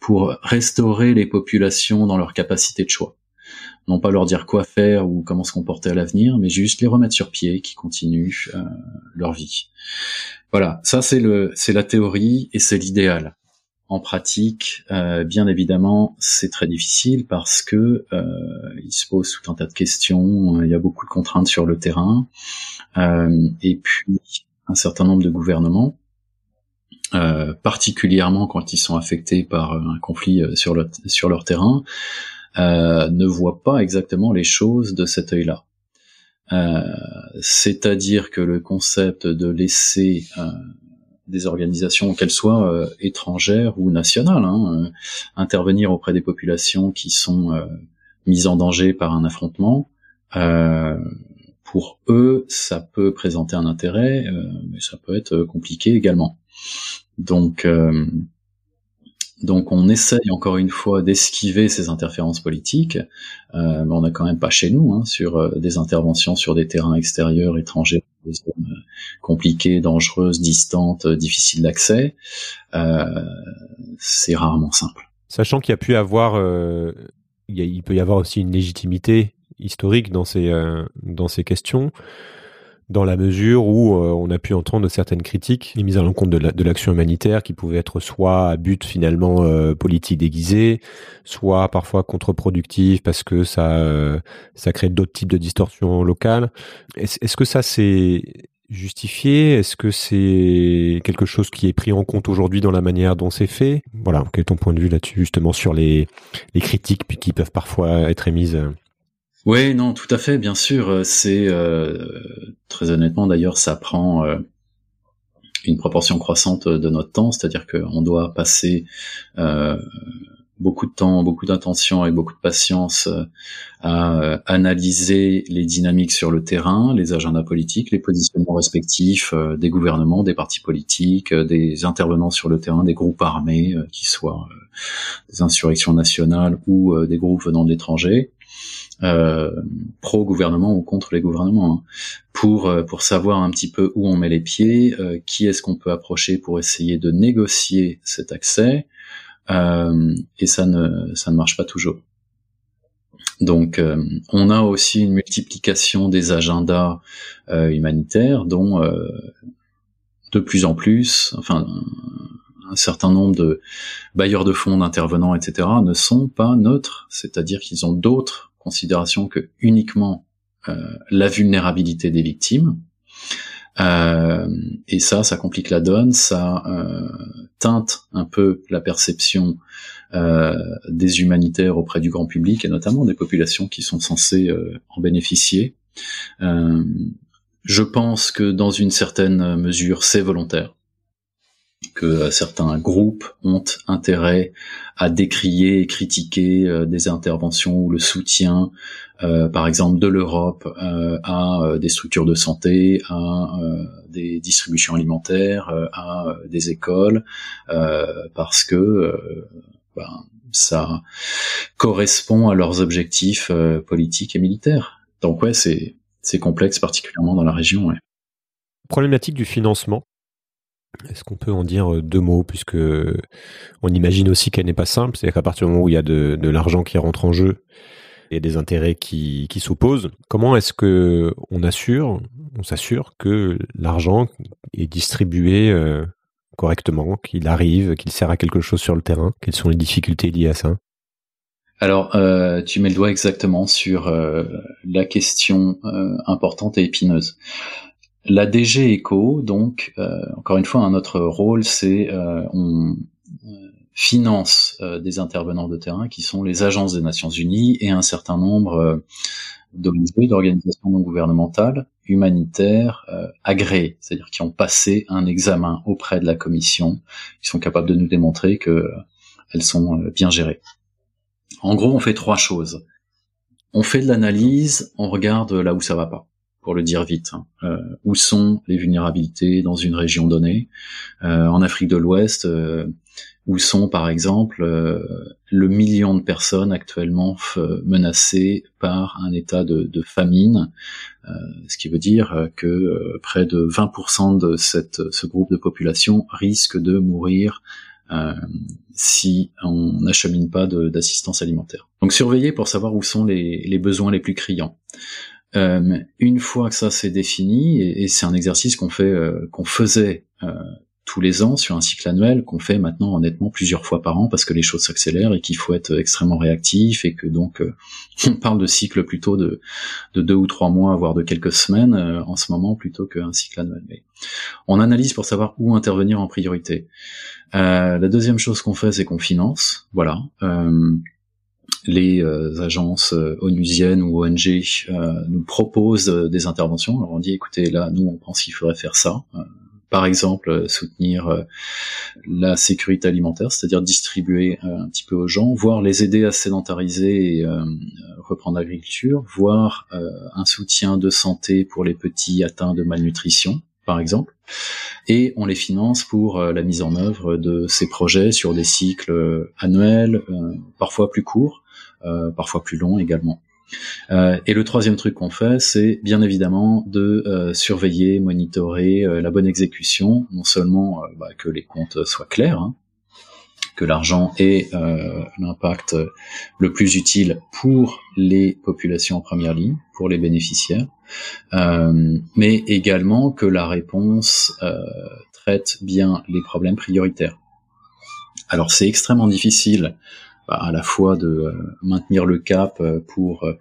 pour restaurer les populations dans leur capacité de choix non pas leur dire quoi faire ou comment se comporter à l'avenir, mais juste les remettre sur pied, qui continuent euh, leur vie. Voilà, ça c'est le c'est la théorie et c'est l'idéal. En pratique, euh, bien évidemment, c'est très difficile parce que euh, il se pose tout un tas de questions. Il y a beaucoup de contraintes sur le terrain, et puis un certain nombre de gouvernements, particulièrement quand ils sont affectés par un conflit sur, sur leur terrain, euh, ne voit pas exactement les choses de cet œil-là. Euh, c'est-à-dire que le concept de laisser euh, des organisations, qu'elles soient étrangères ou nationales, hein, intervenir auprès des populations qui sont mises en danger par un affrontement, pour eux, ça peut présenter un intérêt, mais ça peut être compliqué également. Donc, donc on essaye encore une fois d'esquiver ces interférences politiques, euh, mais on n'a quand même pas chez nous hein, sur euh, des interventions sur des terrains extérieurs, étrangers, des zones euh, compliquées, dangereuses, distantes, difficiles d'accès. c'est rarement simple. Sachant qu'il y a pu avoir, il, peut y avoir aussi une légitimité historique dans ces dans ces questions dans la mesure où euh, on a pu entendre certaines critiques mises à l'encontre de l'action humanitaire qui pouvaient être soit à but finalement euh, politique déguisé, soit parfois contre-productif parce que ça euh, ça crée d'autres types de distorsions locales. Est-ce que ça c'est justifié? Est-ce que c'est quelque chose qui est pris en compte aujourd'hui dans la manière dont c'est fait? Voilà, quel est ton point de vue là-dessus justement sur les, les critiques qui peuvent parfois être émises oui, non, tout à fait, bien sûr. Euh, c'est euh, très honnêtement d'ailleurs, ça prend euh, une proportion croissante de notre temps, c'est-à-dire qu'on doit passer beaucoup de temps, beaucoup d'attention et beaucoup de patience à analyser les dynamiques sur le terrain, les agendas politiques, les positionnements respectifs des gouvernements, des partis politiques, des intervenants sur le terrain, des groupes armés, qui soient des insurrections nationales ou des groupes venant de l'étranger euh, pro-gouvernement ou contre les gouvernements, hein, pour euh, pour savoir un petit peu où on met les pieds, euh, qui est-ce qu'on peut approcher pour essayer de négocier cet accès, et ça ne ça ne marche pas toujours. Donc, on a aussi une multiplication des agendas humanitaires, dont de plus en plus, enfin, un certain nombre de bailleurs de fonds, d'intervenants, etc., ne sont pas neutres, c'est-à-dire qu'ils ont d'autres considération que uniquement euh, la vulnérabilité des victimes. Euh, et ça, ça complique la donne, ça euh, teinte un peu la perception des humanitaires auprès du grand public et notamment des populations qui sont censées en bénéficier. je pense que dans une certaine mesure, c'est volontaire que certains groupes ont intérêt à décrier et critiquer euh, des interventions ou le soutien, euh, par exemple, de l'Europe euh, à des structures de santé, à des distributions alimentaires, à des écoles, parce que ben, ça correspond à leurs objectifs politiques et militaires. Donc ouais, c'est complexe, particulièrement dans la région. Problématique du financement. Est-ce qu'on peut en dire euh, deux mots puisque on imagine aussi qu'elle n'est pas simple, c'est-à-dire qu'à partir du moment où il y a de, l'argent qui rentre en jeu et des intérêts qui, s'opposent, comment est-ce que on assure, on s'assure que l'argent est distribué euh, correctement, qu'il arrive, qu'il sert à quelque chose sur le terrain? Quelles sont les difficultés liées à ça? Alors, euh, tu mets le doigt exactement sur la question importante et épineuse. La DG Eco, donc, encore une fois, un notre rôle, c'est on finance des intervenants de terrain qui sont les agences des Nations Unies et un certain nombre d'organisations non gouvernementales, humanitaires, euh, agréées, c'est-à-dire qui ont passé un examen auprès de la commission, qui sont capables de nous démontrer que euh, elles sont euh, bien gérées. En gros, on fait trois choses. On fait de l'analyse, on regarde là où ça va pas, pour le dire vite. Hein. Euh, où sont les vulnérabilités dans une région donnée En Afrique de l'Ouest, où sont par exemple euh, le million de personnes actuellement menacées par un état de, famine, euh, ce qui veut dire que euh, près de 20% de ce groupe de population risque de mourir si on n'achemine pas d'assistance alimentaire. Donc surveiller pour savoir où sont les besoins les plus criants. Une fois que ça c'est défini, et, c'est un exercice qu'on fait, qu'on faisait tous les ans sur un cycle annuel qu'on fait maintenant honnêtement plusieurs fois par an parce que les choses s'accélèrent et qu'il faut être extrêmement réactif et que donc euh, <laughs> on parle de cycle plutôt de, de deux ou trois mois voire de quelques semaines euh, en ce moment plutôt qu'un cycle annuel. Mais on analyse pour savoir où intervenir en priorité. Euh, la deuxième chose qu'on fait c'est qu'on finance, voilà. Les agences onusiennes ou ONG nous proposent des interventions. Alors on dit écoutez là nous on pense qu'il faudrait faire ça par exemple euh, soutenir euh, la sécurité alimentaire, c'est-à-dire distribuer euh, un petit peu aux gens, voire les aider à sédentariser et reprendre l'agriculture, voire un soutien de santé pour les petits atteints de malnutrition, par exemple. Et on les finance pour la mise en œuvre de ces projets sur des cycles annuels, parfois plus courts, parfois plus longs également. Euh, et le troisième truc qu'on fait, c'est bien évidemment de euh, surveiller, monitorer euh, la bonne exécution, non seulement bah, que les comptes soient clairs, hein, que l'argent ait l'impact le plus utile pour les populations en première ligne, pour les bénéficiaires, mais également que la réponse traite bien les problèmes prioritaires. Alors c'est extrêmement difficile à la fois de euh, maintenir le cap euh, pour euh,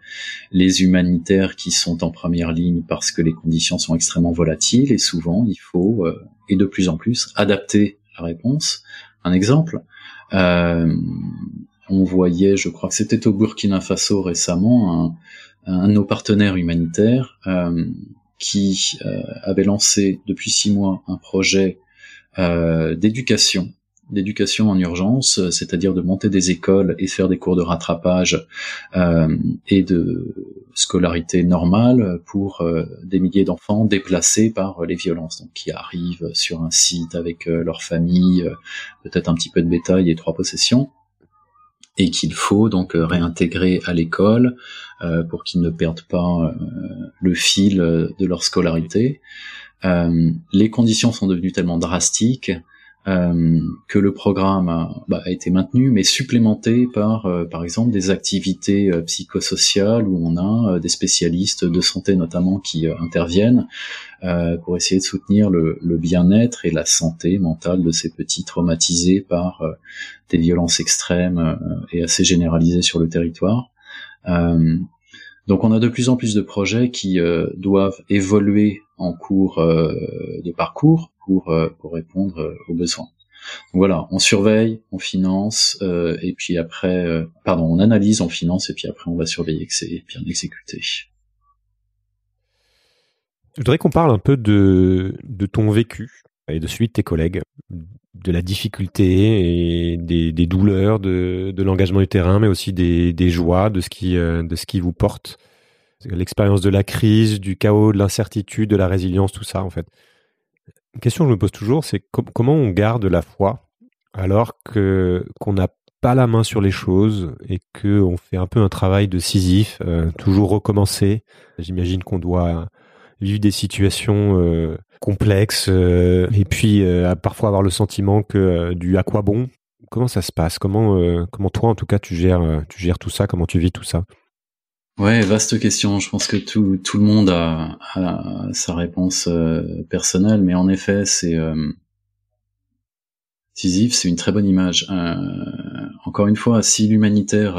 les humanitaires qui sont en première ligne parce que les conditions sont extrêmement volatiles et souvent il faut, et de plus en plus, adapter la réponse. Un exemple, on voyait, je crois que c'était au Burkina Faso récemment, un, un de nos partenaires humanitaires qui avait lancé depuis six mois un projet d'éducation d'éducation en urgence, euh, c'est-à-dire de monter des écoles et faire des cours de rattrapage euh, et de scolarité normale pour euh, des milliers d'enfants déplacés par les violences, donc qui arrivent sur un site avec leur famille, peut-être un petit peu de bétail et trois possessions, et qu'il faut donc réintégrer à l'école pour qu'ils ne perdent pas le fil de leur scolarité. les conditions sont devenues tellement drastiques euh, que le programme a, bah, a, été maintenu, mais supplémenté par, euh, par exemple, des activités euh, psychosociales où on a des spécialistes de santé notamment qui interviennent pour essayer de soutenir le, le bien-être et la santé mentale de ces petits traumatisés par des violences extrêmes et assez généralisées sur le territoire. Donc on a de plus en plus de projets qui doivent évoluer en cours de parcours pour, euh, répondre euh, aux besoins. voilà, on surveille, on finance, euh, et puis après, pardon, on analyse, on finance, et puis après on va surveiller que c'est bien exécuté. Je voudrais qu'on parle un peu de, de ton vécu et de de tes collègues, de la difficulté et des, douleurs de, l'engagement du terrain, mais aussi des, joies, de ce qui, de ce qui vous porte. L'expérience de la crise, du chaos, de l'incertitude, de la résilience, tout ça en fait. Une question que je me pose toujours, c'est comment on garde la foi alors que qu'on n'a pas la main sur les choses et qu'on fait un peu un travail de Sisyphe, euh, toujours recommencer? J'imagine qu'on doit vivre des situations euh, complexes euh, et puis parfois avoir le sentiment que du à quoi bon. Comment ça se passe? Comment comment toi en tout cas tu gères tu gères tout ça? Comment tu vis tout ça? Ouais, vaste question. Je pense que tout, tout le monde a, sa réponse euh, personnelle, mais en effet, c'est euh, c'est une très bonne image. Euh, encore une fois, si l'humanitaire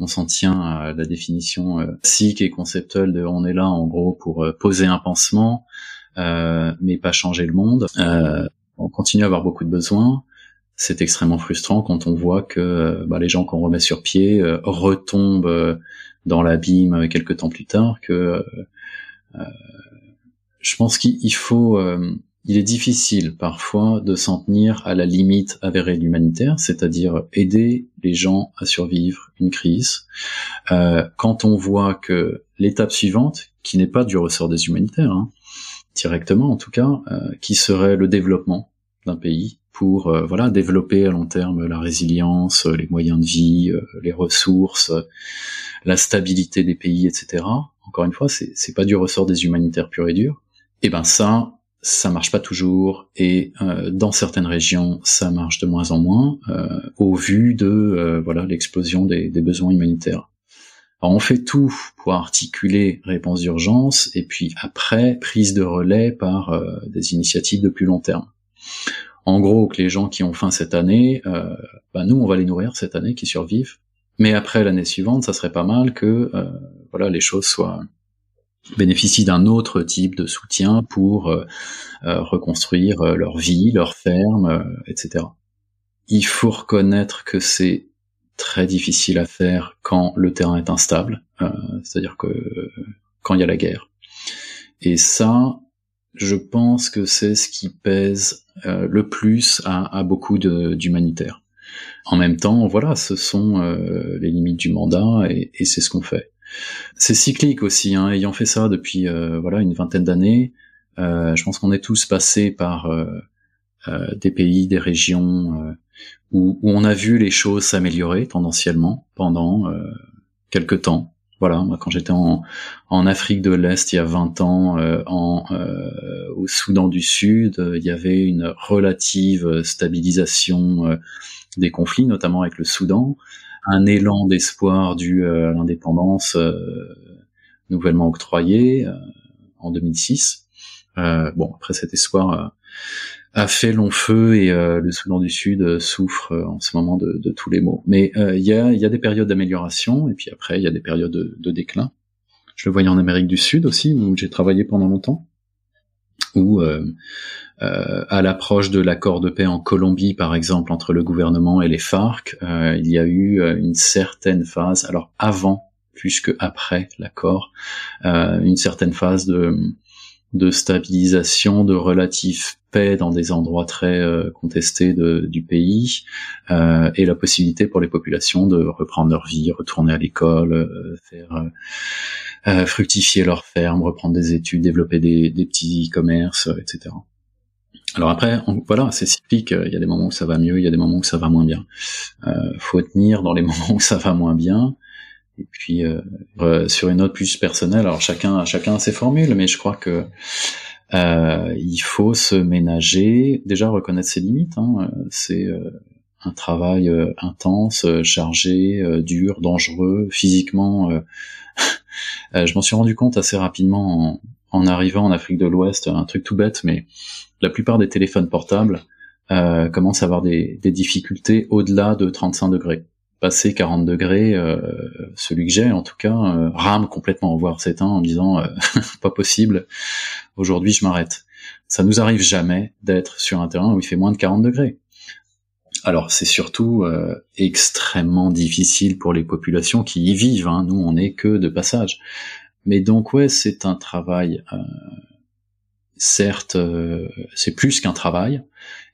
on s'en tient à la définition euh, et conceptuelle de on est là en gros pour euh, poser un pansement, euh, mais pas changer le monde. Euh, on continue à avoir beaucoup de besoins. C'est extrêmement frustrant quand on voit que bah, les gens qu'on remet sur pied retombent dans l'abîme quelques temps plus tard. Que je pense qu'il faut il est difficile parfois de s'en tenir à la limite avérée de l'humanitaire, c'est-à-dire aider les gens à survivre une crise, euh, quand on voit que l'étape suivante, qui n'est pas du ressort des humanitaires, hein, directement en tout cas, euh, qui serait le développement d'un pays pour euh, voilà développer à long terme la résilience, les moyens de vie, les ressources, la stabilité des pays, etc. Encore une fois, c'est c'est pas du ressort des humanitaires purs et durs. Et ben ça, ça marche pas toujours et euh, dans certaines régions ça marche de moins en moins euh, au vu de euh, voilà l'explosion des, besoins humanitaires. On fait tout pour articuler réponse d'urgence et puis après prise de relais par euh, des initiatives de plus long terme. En gros que les gens qui ont faim cette année, bah nous on va les nourrir cette année qui survivent, mais après l'année suivante ça serait pas mal que voilà les choses soient bénéficient d'un autre type de soutien pour euh, euh, reconstruire euh, leur vie, leur ferme, etc. Il faut reconnaître que c'est très difficile à faire quand le terrain est instable, c'est-à-dire que quand il y a la guerre. Et ça, je pense que c'est ce qui pèse le plus à, beaucoup d'humanitaires. En même temps, voilà, ce sont les limites du mandat et, et c'est ce qu'on fait. C'est cyclique aussi, hein, ayant fait ça depuis euh, voilà une vingtaine d'années. Euh, je pense qu'on est tous passés par euh, des pays, des régions où, où, on a vu les choses s'améliorer tendanciellement pendant quelques temps. Voilà, moi quand j'étais en, en Afrique de l'Est il y a 20 ans, en, au Soudan du Sud, il y avait une relative stabilisation des conflits, notamment avec le Soudan un élan d'espoir dû euh, à l'indépendance euh, nouvellement octroyée euh, en 2006. Bon, après cet espoir a fait long feu et le Soudan du Sud souffre en ce moment de, tous les maux. Mais il y, a, des périodes d'amélioration et puis après il y a des périodes de, déclin. Je le voyais en Amérique du Sud aussi où j'ai travaillé pendant longtemps, où euh, à l'approche de l'accord de paix en Colombie, par exemple, entre le gouvernement et les FARC, euh, il y a eu euh, une certaine phase, alors avant plus que après l'accord, une certaine phase de, de stabilisation, de relative paix dans des endroits très contestés de, du pays, et la possibilité pour les populations de reprendre leur vie, retourner à l'école, faire fructifier leur ferme, reprendre des études, développer des, des petits commerces, etc. Alors après, voilà, c'est cyclique. Il y a des moments où ça va mieux, il y a des moments où ça va moins bien. Euh, faut tenir dans les <laughs> moments où ça va moins bien. Et puis euh, euh, sur une note plus personnelle, alors chacun, chacun a ses formules, mais je crois que euh, il faut se ménager, déjà reconnaître ses limites. Hein, c'est un travail intense, chargé, dur, dangereux, physiquement. <laughs> je m'en suis rendu compte assez rapidement en, en arrivant en Afrique de l'Ouest, un truc tout bête, mais la plupart des téléphones portables euh, commencent à avoir des, difficultés au-delà de 35 degrés. Passé 40 degrés, euh, celui que j'ai en tout cas euh, rame complètement, voire s'éteint en disant <laughs> pas possible. Aujourd'hui, je m'arrête. Ça nous arrive jamais d'être sur un terrain où il fait moins de 40 degrés. Alors c'est surtout extrêmement difficile pour les populations qui y vivent. Hein. Nous, on n'est que de passage. Mais donc ouais, c'est un travail certes, euh, c'est plus qu'un travail,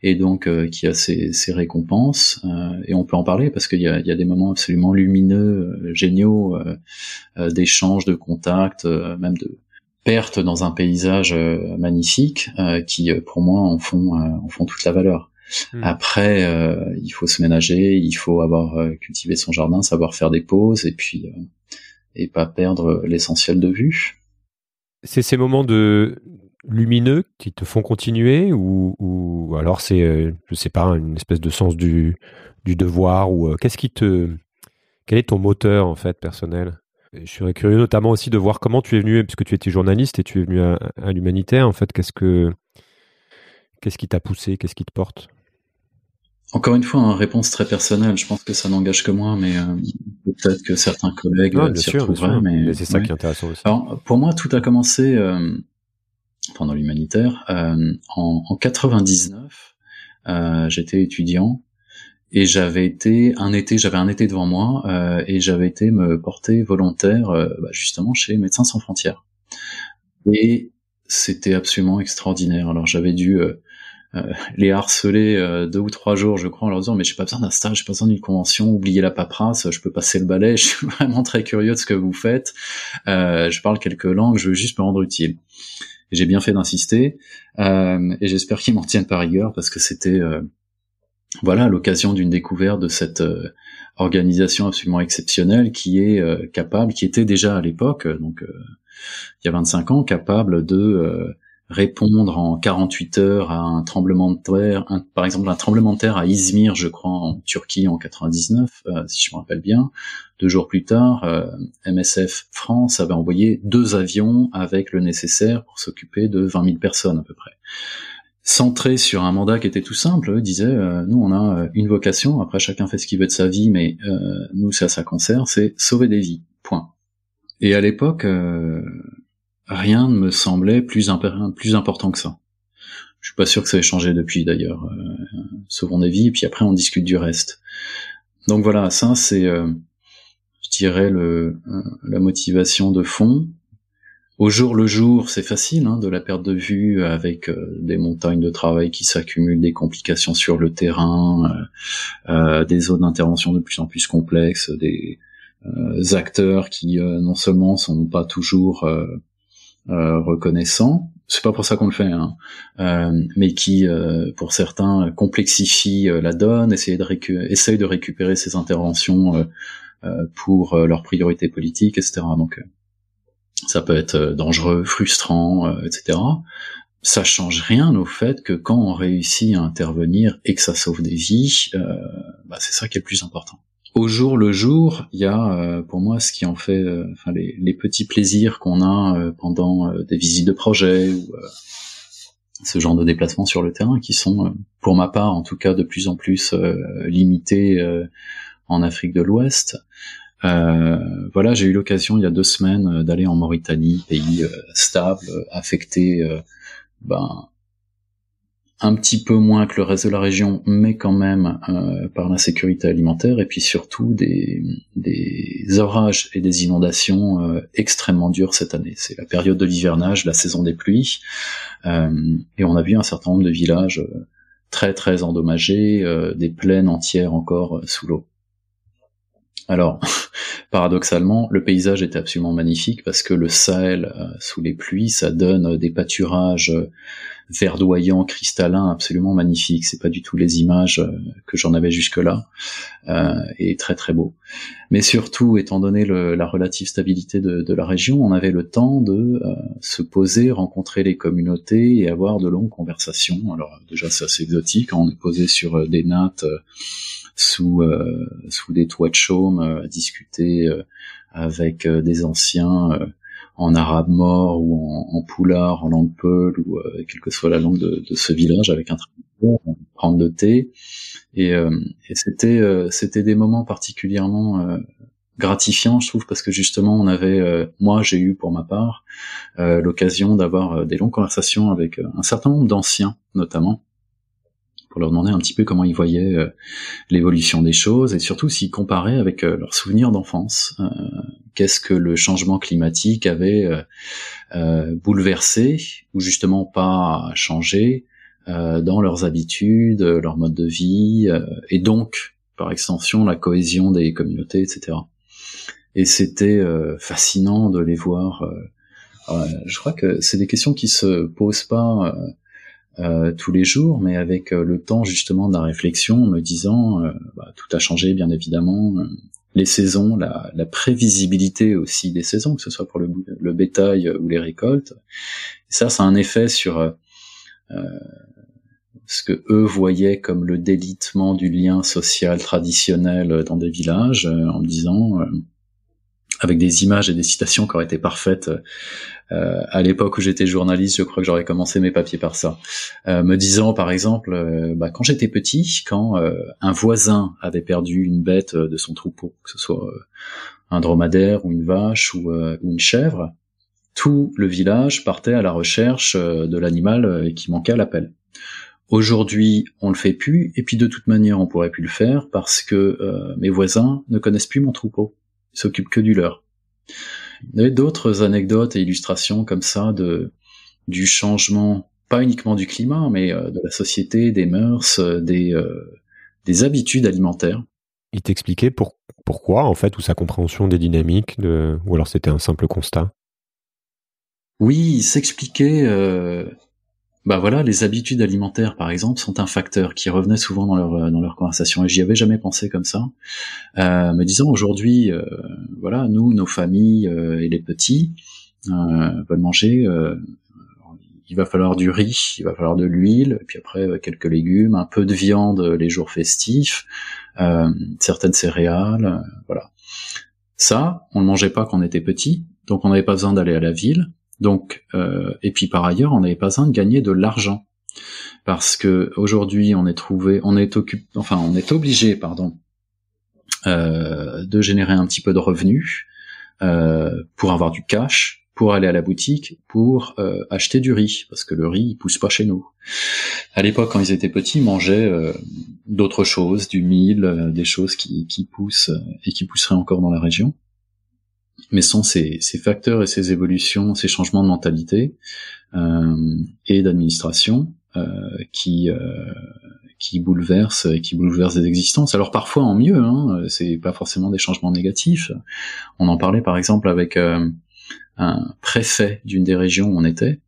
et donc euh, qui a ses, récompenses, euh, et on peut en parler parce qu'il y a, des moments absolument lumineux, géniaux, d'échanges, de contacts, même de pertes dans un paysage magnifique, qui pour moi en font, en font toute la valeur. Hmm. Après, il faut se ménager, il faut avoir cultivé son jardin, savoir faire des pauses, et puis et pas perdre l'essentiel de vue. C'est ces moments de, lumineux qui te font continuer ou, alors c'est, euh, je sais pas, une espèce de sens du, du devoir ou euh, qu'est-ce qui te, quel est ton moteur en fait personnel? Je serais curieux notamment aussi de voir comment tu es venu, puisque tu étais journaliste et tu es venu à, l'humanitaire en fait, qu'est-ce que, qu'est-ce qui t'a poussé, qu'est-ce qui te porte? Encore une fois, une réponse très personnelle. Je pense que ça n'engage que moi, mais euh, peut-être que certains collègues bien s'y retrouveraient. Mais, Mais c'est ça ouais. qui est intéressant aussi. Alors, pour moi, tout a commencé euh, pendant l'humanitaire. Euh, en, en 99, euh, j'étais étudiant et j'avais été un été, j'avais un été devant moi euh, et j'avais été me porter volontaire bah, justement chez Médecins sans frontières. Et c'était absolument extraordinaire. Alors j'avais dû les harceler deux ou trois jours, je crois, en leur disant mais j'ai pas besoin d'un stage, j'ai pas besoin d'une convention, oubliez la paperasse, je peux passer le balai, <laughs> je suis vraiment très curieux de ce que vous faites. Je parle quelques langues, je veux juste me rendre utile. J'ai bien fait d'insister euh, et j'espère qu'ils m'en tiennent par rigueur parce que c'était euh, voilà l'occasion d'une découverte de cette euh, organisation absolument exceptionnelle qui est euh, capable, qui était déjà à l'époque, euh, donc euh, il y a 25 ans, capable de répondre en 48 heures à un tremblement de terre, un- par exemple un tremblement de terre à Izmir, je crois, en Turquie en 99, euh, si je me rappelle bien. Deux jours plus tard, euh, MSF France avait envoyé deux avions avec le nécessaire pour s'occuper de 20 000 personnes à peu près. Centré sur un mandat qui était tout simple, eux disaient euh, nous on a euh, une vocation, après chacun fait ce qu'il veut de sa vie, mais euh, nous ça ça concerne, c'est sauver des vies. Point. Et à l'époque, euh, rien ne me semblait plus, important que ça. Je suis pas sûr que ça ait changé depuis d'ailleurs. Euh, sauvons des vies, puis après on discute du reste. Donc voilà, ça c'est, euh, je dirais, le, euh, la motivation de fond. Au jour le jour, c'est facile hein, de la perte de vue avec euh, des montagnes de travail qui s'accumulent, des complications sur le terrain, euh, des zones d'intervention de plus en plus complexes, des acteurs qui non seulement sont pas toujours euh, reconnaissants, c'est pas pour ça qu'on le fait, hein, euh, mais qui, euh, pour certains, complexifient euh, la donne, essayent de, récupérer ces interventions pour leurs priorités politiques, etc. Donc, ça peut être dangereux, frustrant, etc. Ça change rien au fait que quand on réussit à intervenir et que ça sauve des vies, bah, c'est ça qui est le plus important. Au jour le jour, il y a euh, pour moi ce qui en fait, euh, enfin les, petits plaisirs qu'on a euh, pendant des visites de projet ou ce genre de déplacements sur le terrain qui sont, pour ma part en tout cas, de plus en plus limités en Afrique de l'Ouest. Voilà, j'ai eu l'occasion il y a deux semaines d'aller en Mauritanie, pays stable, affecté, ben, un petit peu moins que le reste de la région, mais quand même euh, par l'insécurité alimentaire et puis surtout des, orages et des inondations euh, extrêmement dures cette année. C'est la période de l'hivernage, la saison des pluies, euh, et on a vu un certain nombre de villages très très endommagés, des plaines entières encore sous l'eau. Alors, <laughs> paradoxalement, le paysage était absolument magnifique parce que le Sahel sous les pluies, ça donne des pâturages verdoyants, cristallins, absolument magnifiques. C'est pas du tout les images euh, que j'en avais jusque-là, euh, et très très beau. Mais surtout, étant donné le- la relative stabilité de, de la région, on avait le temps de euh, se poser, rencontrer les communautés et avoir de longues conversations. Alors déjà, c'est assez exotique, hein, on est posé sur euh, des nattes. sous sous des toits de chaume à discuter avec des anciens en arabe mort ou en, en poulard, en langue peul ou euh, quelle que soit la langue de, de ce village avec un traducteur, prendre le thé. Et, euh, et c'était euh, c'était des moments particulièrement euh, gratifiants je trouve parce que justement on avait euh, moi j'ai eu pour ma part euh, l'occasion d'avoir des longues conversations avec un certain nombre d'anciens notamment pour leur demander un petit peu comment ils voyaient euh, l'évolution des choses et surtout s'ils comparaient avec euh, leurs souvenirs d'enfance. Euh, Qu'est-ce que le changement climatique avait bouleversé ou justement pas changé dans leurs habitudes, leur mode de vie et donc par extension la cohésion des communautés, etc. Et c'était fascinant de les voir. je crois que c'est des questions qui se posent pas. Euh, tous les jours, mais avec euh, le temps justement de la réflexion, en me disant euh, bah, tout a changé bien évidemment, euh, les saisons, la, la prévisibilité aussi des saisons, que ce soit pour le, le bétail ou les récoltes. Ça, ça a un effet sur ce que eux voyaient comme le délitement du lien social traditionnel dans des villages, en me disant avec des images et des citations qui auraient été parfaites. Euh, à l'époque où j'étais journaliste, je crois que j'aurais commencé mes papiers par ça, euh, me disant par exemple, euh, bah, quand j'étais petit, quand euh, un voisin avait perdu une bête de son troupeau, que ce soit un dromadaire ou une vache ou, ou, une chèvre, tout le village partait à la recherche de l'animal qui manquait à l'appel. Aujourd'hui, on le fait plus, et puis de toute manière, on pourrait plus le faire parce que mes voisins ne connaissent plus mon troupeau s'occupe que du leur. Il y avait d'autres anecdotes et illustrations comme ça de du changement, pas uniquement du climat, mais euh, de la société, des mœurs, euh, des, euh, des habitudes alimentaires. Il t'expliquait pour, pourquoi, en fait, ou sa compréhension des dynamiques, de, ou alors c'était un simple constat? Oui, il s'expliquait bah voilà, les habitudes alimentaires, par exemple, sont un facteur qui revenait souvent dans leur euh, dans leur conversation. Et j'y avais jamais pensé comme ça, euh, me disant aujourd'hui, euh, voilà, nous, nos familles et les petits veulent manger. il va falloir du riz, il va falloir de l'huile, puis après quelques légumes, un peu de viande les jours festifs, certaines céréales, voilà. Ça, on ne mangeait pas quand on était petit, donc on n'avait pas besoin d'aller à la ville. Donc, euh, et puis par ailleurs, on n'avait pas besoin de gagner de l'argent. Parce que aujourd'hui, on est trouvé, on est occupé, enfin, on est obligé, pardon, euh, de générer un petit peu de revenus euh, pour avoir du cash, pour aller à la boutique, pour euh, acheter du riz, parce que le riz, il pousse pas chez nous. À l'époque, quand ils étaient petits, ils mangeaient euh, d'autres choses, du mil, euh, des choses qui, qui poussent et qui pousseraient encore dans la région mais sont ces, ces, facteurs et ces évolutions, ces changements de mentalité euh, et d'administration euh, qui euh, qui bouleversent qui bouleversent des existences. Alors parfois en mieux, hein, c'est pas forcément des changements négatifs. On en parlait par exemple avec euh, un préfet d'une des régions où on était,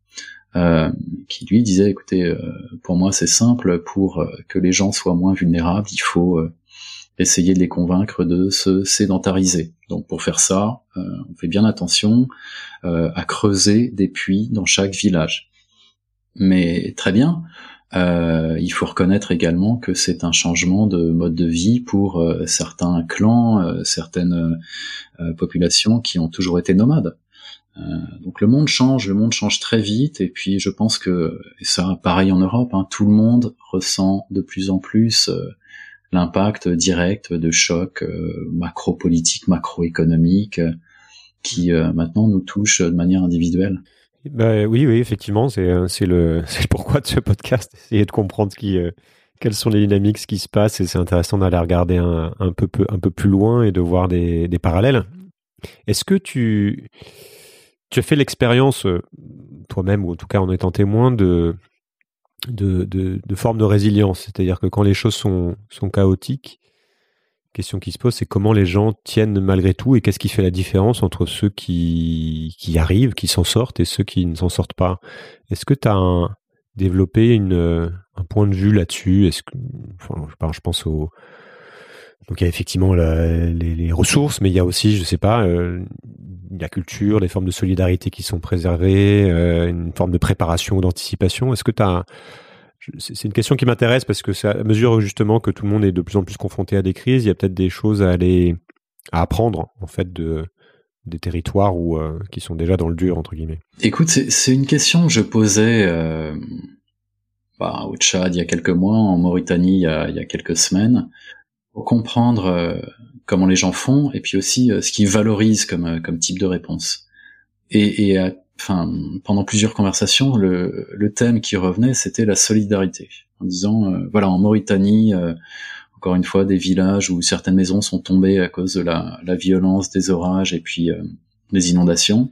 euh, qui lui disait écoutez, euh, pour moi c'est simple, pour que les gens soient moins vulnérables, il faut essayer de les convaincre de se sédentariser. Donc pour faire ça, euh, on fait bien attention euh, à creuser des puits dans chaque village. Mais très bien, euh, il faut reconnaître également que c'est un changement de mode de vie pour certains clans, certaines populations qui ont toujours été nomades. donc le monde change, le monde change très vite, et puis je pense que, et ça pareil en Europe, hein, tout le monde ressent de plus en plus l'impact direct de chocs euh, macro-politiques, macroéconomiques, euh, qui euh, maintenant nous touchent de manière individuelle. Bah, oui, oui, effectivement, c'est le <laughs> c'est pourquoi de ce podcast, essayer de comprendre qui quelles sont les dynamiques, ce qui se passe, et c'est intéressant d'aller regarder un, un, peu, un peu plus loin et de voir des, des parallèles. Est-ce que tu, tu as fait l'expérience, toi-même, ou en tout cas en étant témoin, de, de, de, de forme de résilience. C'est-à-dire que quand les choses sont, sont chaotiques, question qui se pose, c'est comment les gens tiennent malgré tout et qu'est-ce qui fait la différence entre ceux qui, qui arrivent, qui s'en sortent et ceux qui ne s'en sortent pas. Est-ce que tu as développé une, un point de vue là-dessus? Est-ce que, enfin, je pense au, donc il y a effectivement les, ressources, mais il y a aussi, je sais pas, euh, la culture, les formes de solidarité qui sont préservées, euh, une forme de préparation ou d'anticipation. Est-ce que tu as... C'est une question qui m'intéresse parce que à mesure justement que tout le monde est de plus en plus confronté à des crises, il y a peut-être des choses à aller à apprendre en fait de des territoires euh, qui sont déjà dans le dur entre guillemets. Écoute, c'est une question que je posais euh, bah, au Tchad il y a quelques mois, en Mauritanie il y a, quelques semaines, comprendre euh, comment les gens font et puis aussi euh, ce qu'ils valorisent comme euh, comme type de réponse. Et, et enfin pendant plusieurs conversations, le, le thème qui revenait c'était la solidarité, en disant voilà en Mauritanie encore une fois des villages où certaines maisons sont tombées à cause de la, la violence des orages et puis des inondations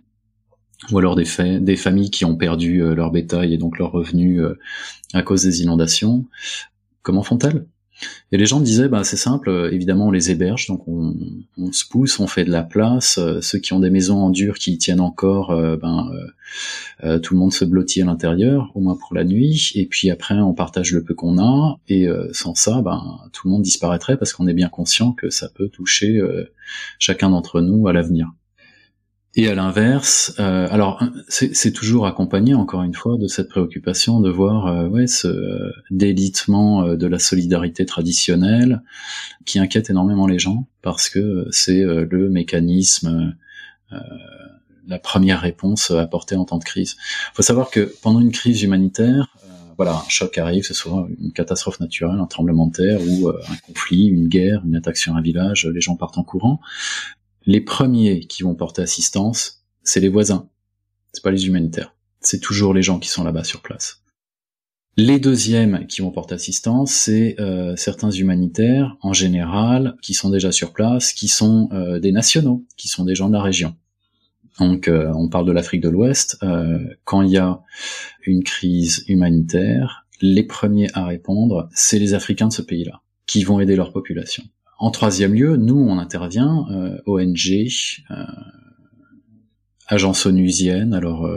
ou alors des, des familles qui ont perdu leur bétail et donc leurs revenus à cause des inondations. Comment font-elles? Et les gens disaient, bah, c'est simple, euh, évidemment, on les héberge, donc on, on, se pousse, on fait de la place. Euh, ceux qui ont des maisons en dur qui tiennent encore, euh, ben, tout le monde se blottit à l'intérieur, au moins pour la nuit. Et puis après, on partage le peu qu'on a. Et sans ça, ben, tout le monde disparaîtrait parce qu'on est bien conscient que ça peut toucher chacun d'entre nous à l'avenir. Et à l'inverse, euh, alors c'est toujours accompagné encore une fois de cette préoccupation de voir euh, ouais, ce euh, délitement euh, de la solidarité traditionnelle qui inquiète énormément les gens parce que c'est le mécanisme la première réponse apportée en temps de crise. Il faut savoir que pendant une crise humanitaire, voilà, un choc arrive, ce soit une catastrophe naturelle, un tremblement de terre ou un conflit, une guerre, une attaque sur un village, les gens partent en courant. Les premiers qui vont porter assistance, c'est les voisins, c'est pas les humanitaires. C'est toujours les gens qui sont là-bas sur place. Les deuxièmes qui vont porter assistance, c'est euh, certains humanitaires en général qui sont déjà sur place, qui sont euh, des nationaux, qui sont des gens de la région. Donc euh, on parle de l'Afrique de l'Ouest. quand il y a une crise humanitaire, les premiers à répondre, c'est les Africains de ce pays-là, qui vont aider leur population. En troisième lieu, nous, on intervient, ONG, agence onusienne, alors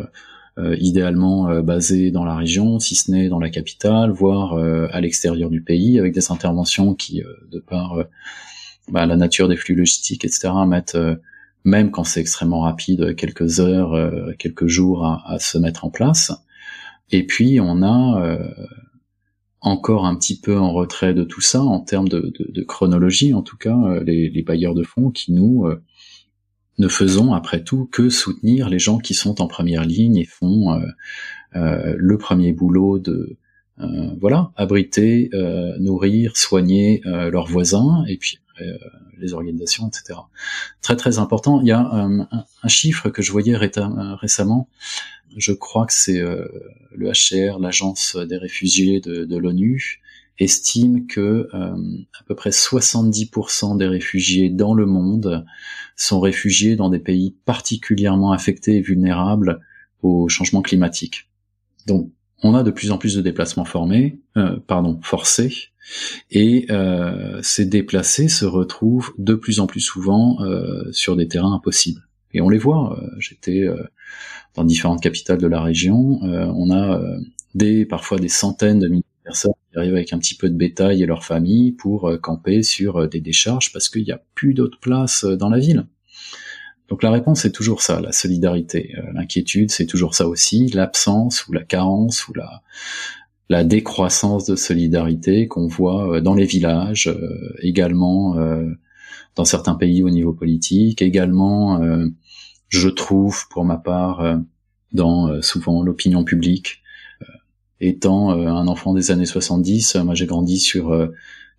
euh, idéalement euh, basé dans la région, si ce n'est dans la capitale, voire euh, à l'extérieur du pays, avec des interventions qui, de par bah, la nature des flux logistiques, etc., mettent même quand c'est extrêmement rapide, quelques heures, quelques jours à, se mettre en place. Et puis on a encore un petit peu en retrait de tout ça en termes de, chronologie, en tout cas les, les, bailleurs de fonds qui nous ne faisons après tout que soutenir les gens qui sont en première ligne et font euh, euh, le premier boulot de euh, voilà abriter, nourrir, soigner leurs voisins et puis les organisations, etc. Très très important. Il y a un, chiffre que je voyais récemment. Je crois que c'est le HCR, l'agence des réfugiés de, de l'ONU, estime que euh, à peu près 70% des réfugiés dans le monde sont réfugiés dans des pays particulièrement affectés et vulnérables au changement climatique. Donc, on a de plus en plus de déplacements formés, euh, pardon, forcés, et euh, ces déplacés se retrouvent de plus en plus souvent euh, sur des terrains impossibles. Et on les voit. Euh, j'étais euh, dans différentes capitales de la région. on a des parfois des centaines de milliers personnes qui arrivent avec un petit peu de bétail et leur famille pour euh, camper sur euh, des décharges parce qu'il n'y a plus d'autre place euh, dans la ville. Donc la réponse est toujours ça, la solidarité. L'inquiétude, c'est toujours ça aussi, l'absence ou la carence ou la, la décroissance de solidarité qu'on voit dans les villages, également dans certains pays au niveau politique, également, je trouve pour ma part, dans souvent l'opinion publique, étant euh, un enfant des années 70, moi j'ai grandi sur euh,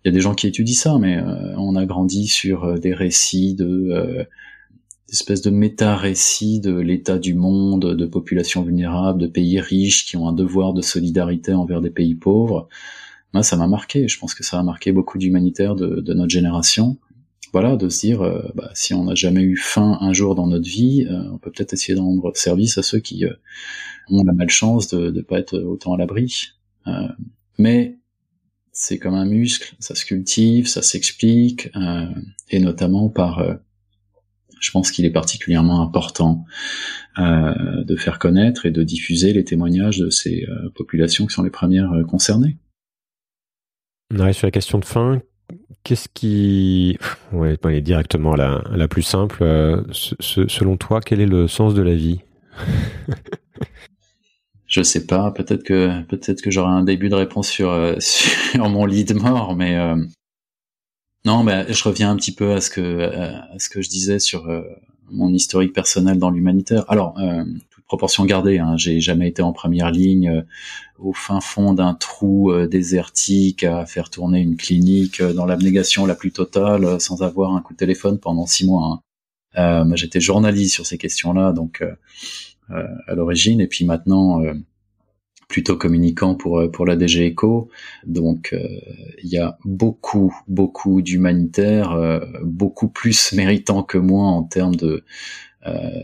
il y a des gens qui étudient ça, mais euh, on a grandi sur des récits de espèces de méta-récits de l'état du monde, de populations vulnérables, de pays riches qui ont un devoir de solidarité envers des pays pauvres. Moi, ça m'a marqué. Je pense que ça a marqué beaucoup d'humanitaires de, de, notre génération. Voilà, de se dire, bah, si on n'a jamais eu faim un jour dans notre vie, on peut peut-être essayer de rendre service à ceux qui on a malchance de ne pas être autant à l'abri. Euh, mais c'est comme un muscle, ça se cultive, ça s'explique, euh, et notamment par, euh, je pense qu'il est particulièrement important de faire connaître et de diffuser les témoignages de ces populations qui sont les premières concernées. On arrive sur la question de fin. Qu'est-ce qui, ouais, est directement la, la plus simple. selon toi, quel est le sens de la vie <laughs> je sais pas, peut-être que peut-être que j'aurai un début de réponse sur euh, <laughs> mon lit de mort, mais euh, non, mais je reviens un petit peu à ce que à ce que je disais sur euh, mon historique personnel dans l'humanitaire. Alors, proportion gardée, hein, j'ai jamais été en première ligne au fin fond d'un trou désertique à faire tourner une clinique dans l'abnégation la plus totale sans avoir un coup de téléphone pendant six mois. Hein. j'étais journaliste sur ces questions-là, donc euh, à l'origine, et puis maintenant euh, plutôt communicant pour euh, pour la DG Eco. Donc il y a beaucoup beaucoup d'humanitaires, beaucoup plus méritants que moi en termes de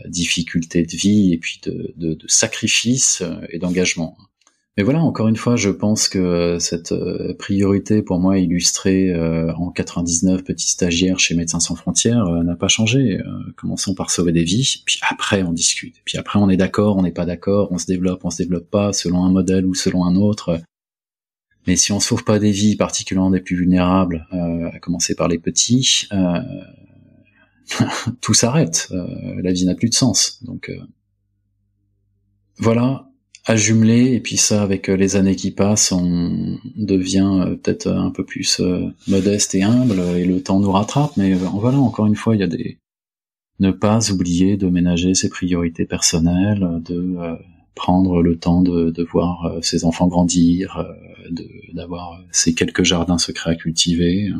difficultés de vie et puis de, de, de sacrifices et d'engagement. Mais voilà, encore une fois, je pense que euh, cette euh, priorité pour moi illustrée euh, en 99 petit stagiaire chez Médecins sans frontières n'a pas changé. commençons par sauver des vies, puis après on discute. Puis après on est d'accord, on n'est pas d'accord, on se développe, on se développe pas selon un modèle ou selon un autre. Mais si on sauve pas des vies, particulièrement des plus vulnérables, à commencer par les petits, <laughs> tout s'arrête. la vie n'a plus de sens. Donc voilà, à jumeler et puis ça avec euh, les années qui passent on devient euh, peut-être un peu plus euh, modeste et humble et le temps nous rattrape mais voilà encore une fois il y a des ne pas oublier de ménager ses priorités personnelles, de prendre le temps de, de voir ses enfants grandir, d'avoir ces quelques jardins secrets à cultiver.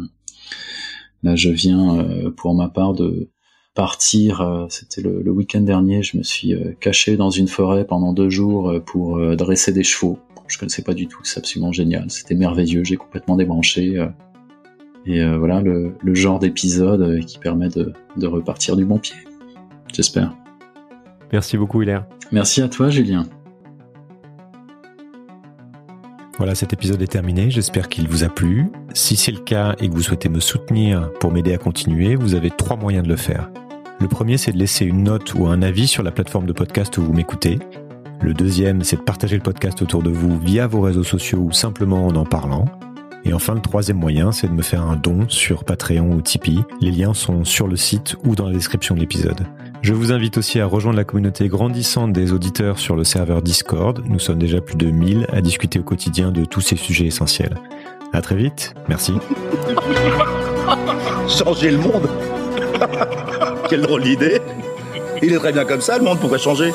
Là, je viens pour ma part de partir. C'était le, le week-end dernier. Je me suis caché dans une forêt pendant deux jours pour dresser des chevaux je connaissais pas du tout, c'est absolument génial, c'était merveilleux, j'ai complètement débranché. Euh, et euh, voilà le, genre d'épisode euh, qui permet de, repartir du bon pied. J'espère. Merci beaucoup Hilaire. Merci à toi Julien. Voilà, cet épisode est terminé. J'espère qu'il vous a plu. Si c'est le cas et que vous souhaitez me soutenir pour m'aider à continuer, vous avez trois moyens de le faire. Le premier, c'est de laisser une note ou un avis sur la plateforme de podcast où vous m'écoutez. Le deuxième, c'est de partager le podcast autour de vous via vos réseaux sociaux ou simplement en en parlant. Et enfin, le troisième moyen, c'est de me faire un don sur Patreon ou Tipeee. Les liens sont sur le site ou dans la description de l'épisode. Je vous invite aussi à rejoindre la communauté grandissante des auditeurs sur le serveur Discord. Nous sommes déjà plus de 1000 à discuter au quotidien de tous ces sujets essentiels. À très vite. Merci. <laughs> Changer le monde. <laughs> Quelle drôle d'idée. Il est très bien comme ça, le monde. Pourquoi changer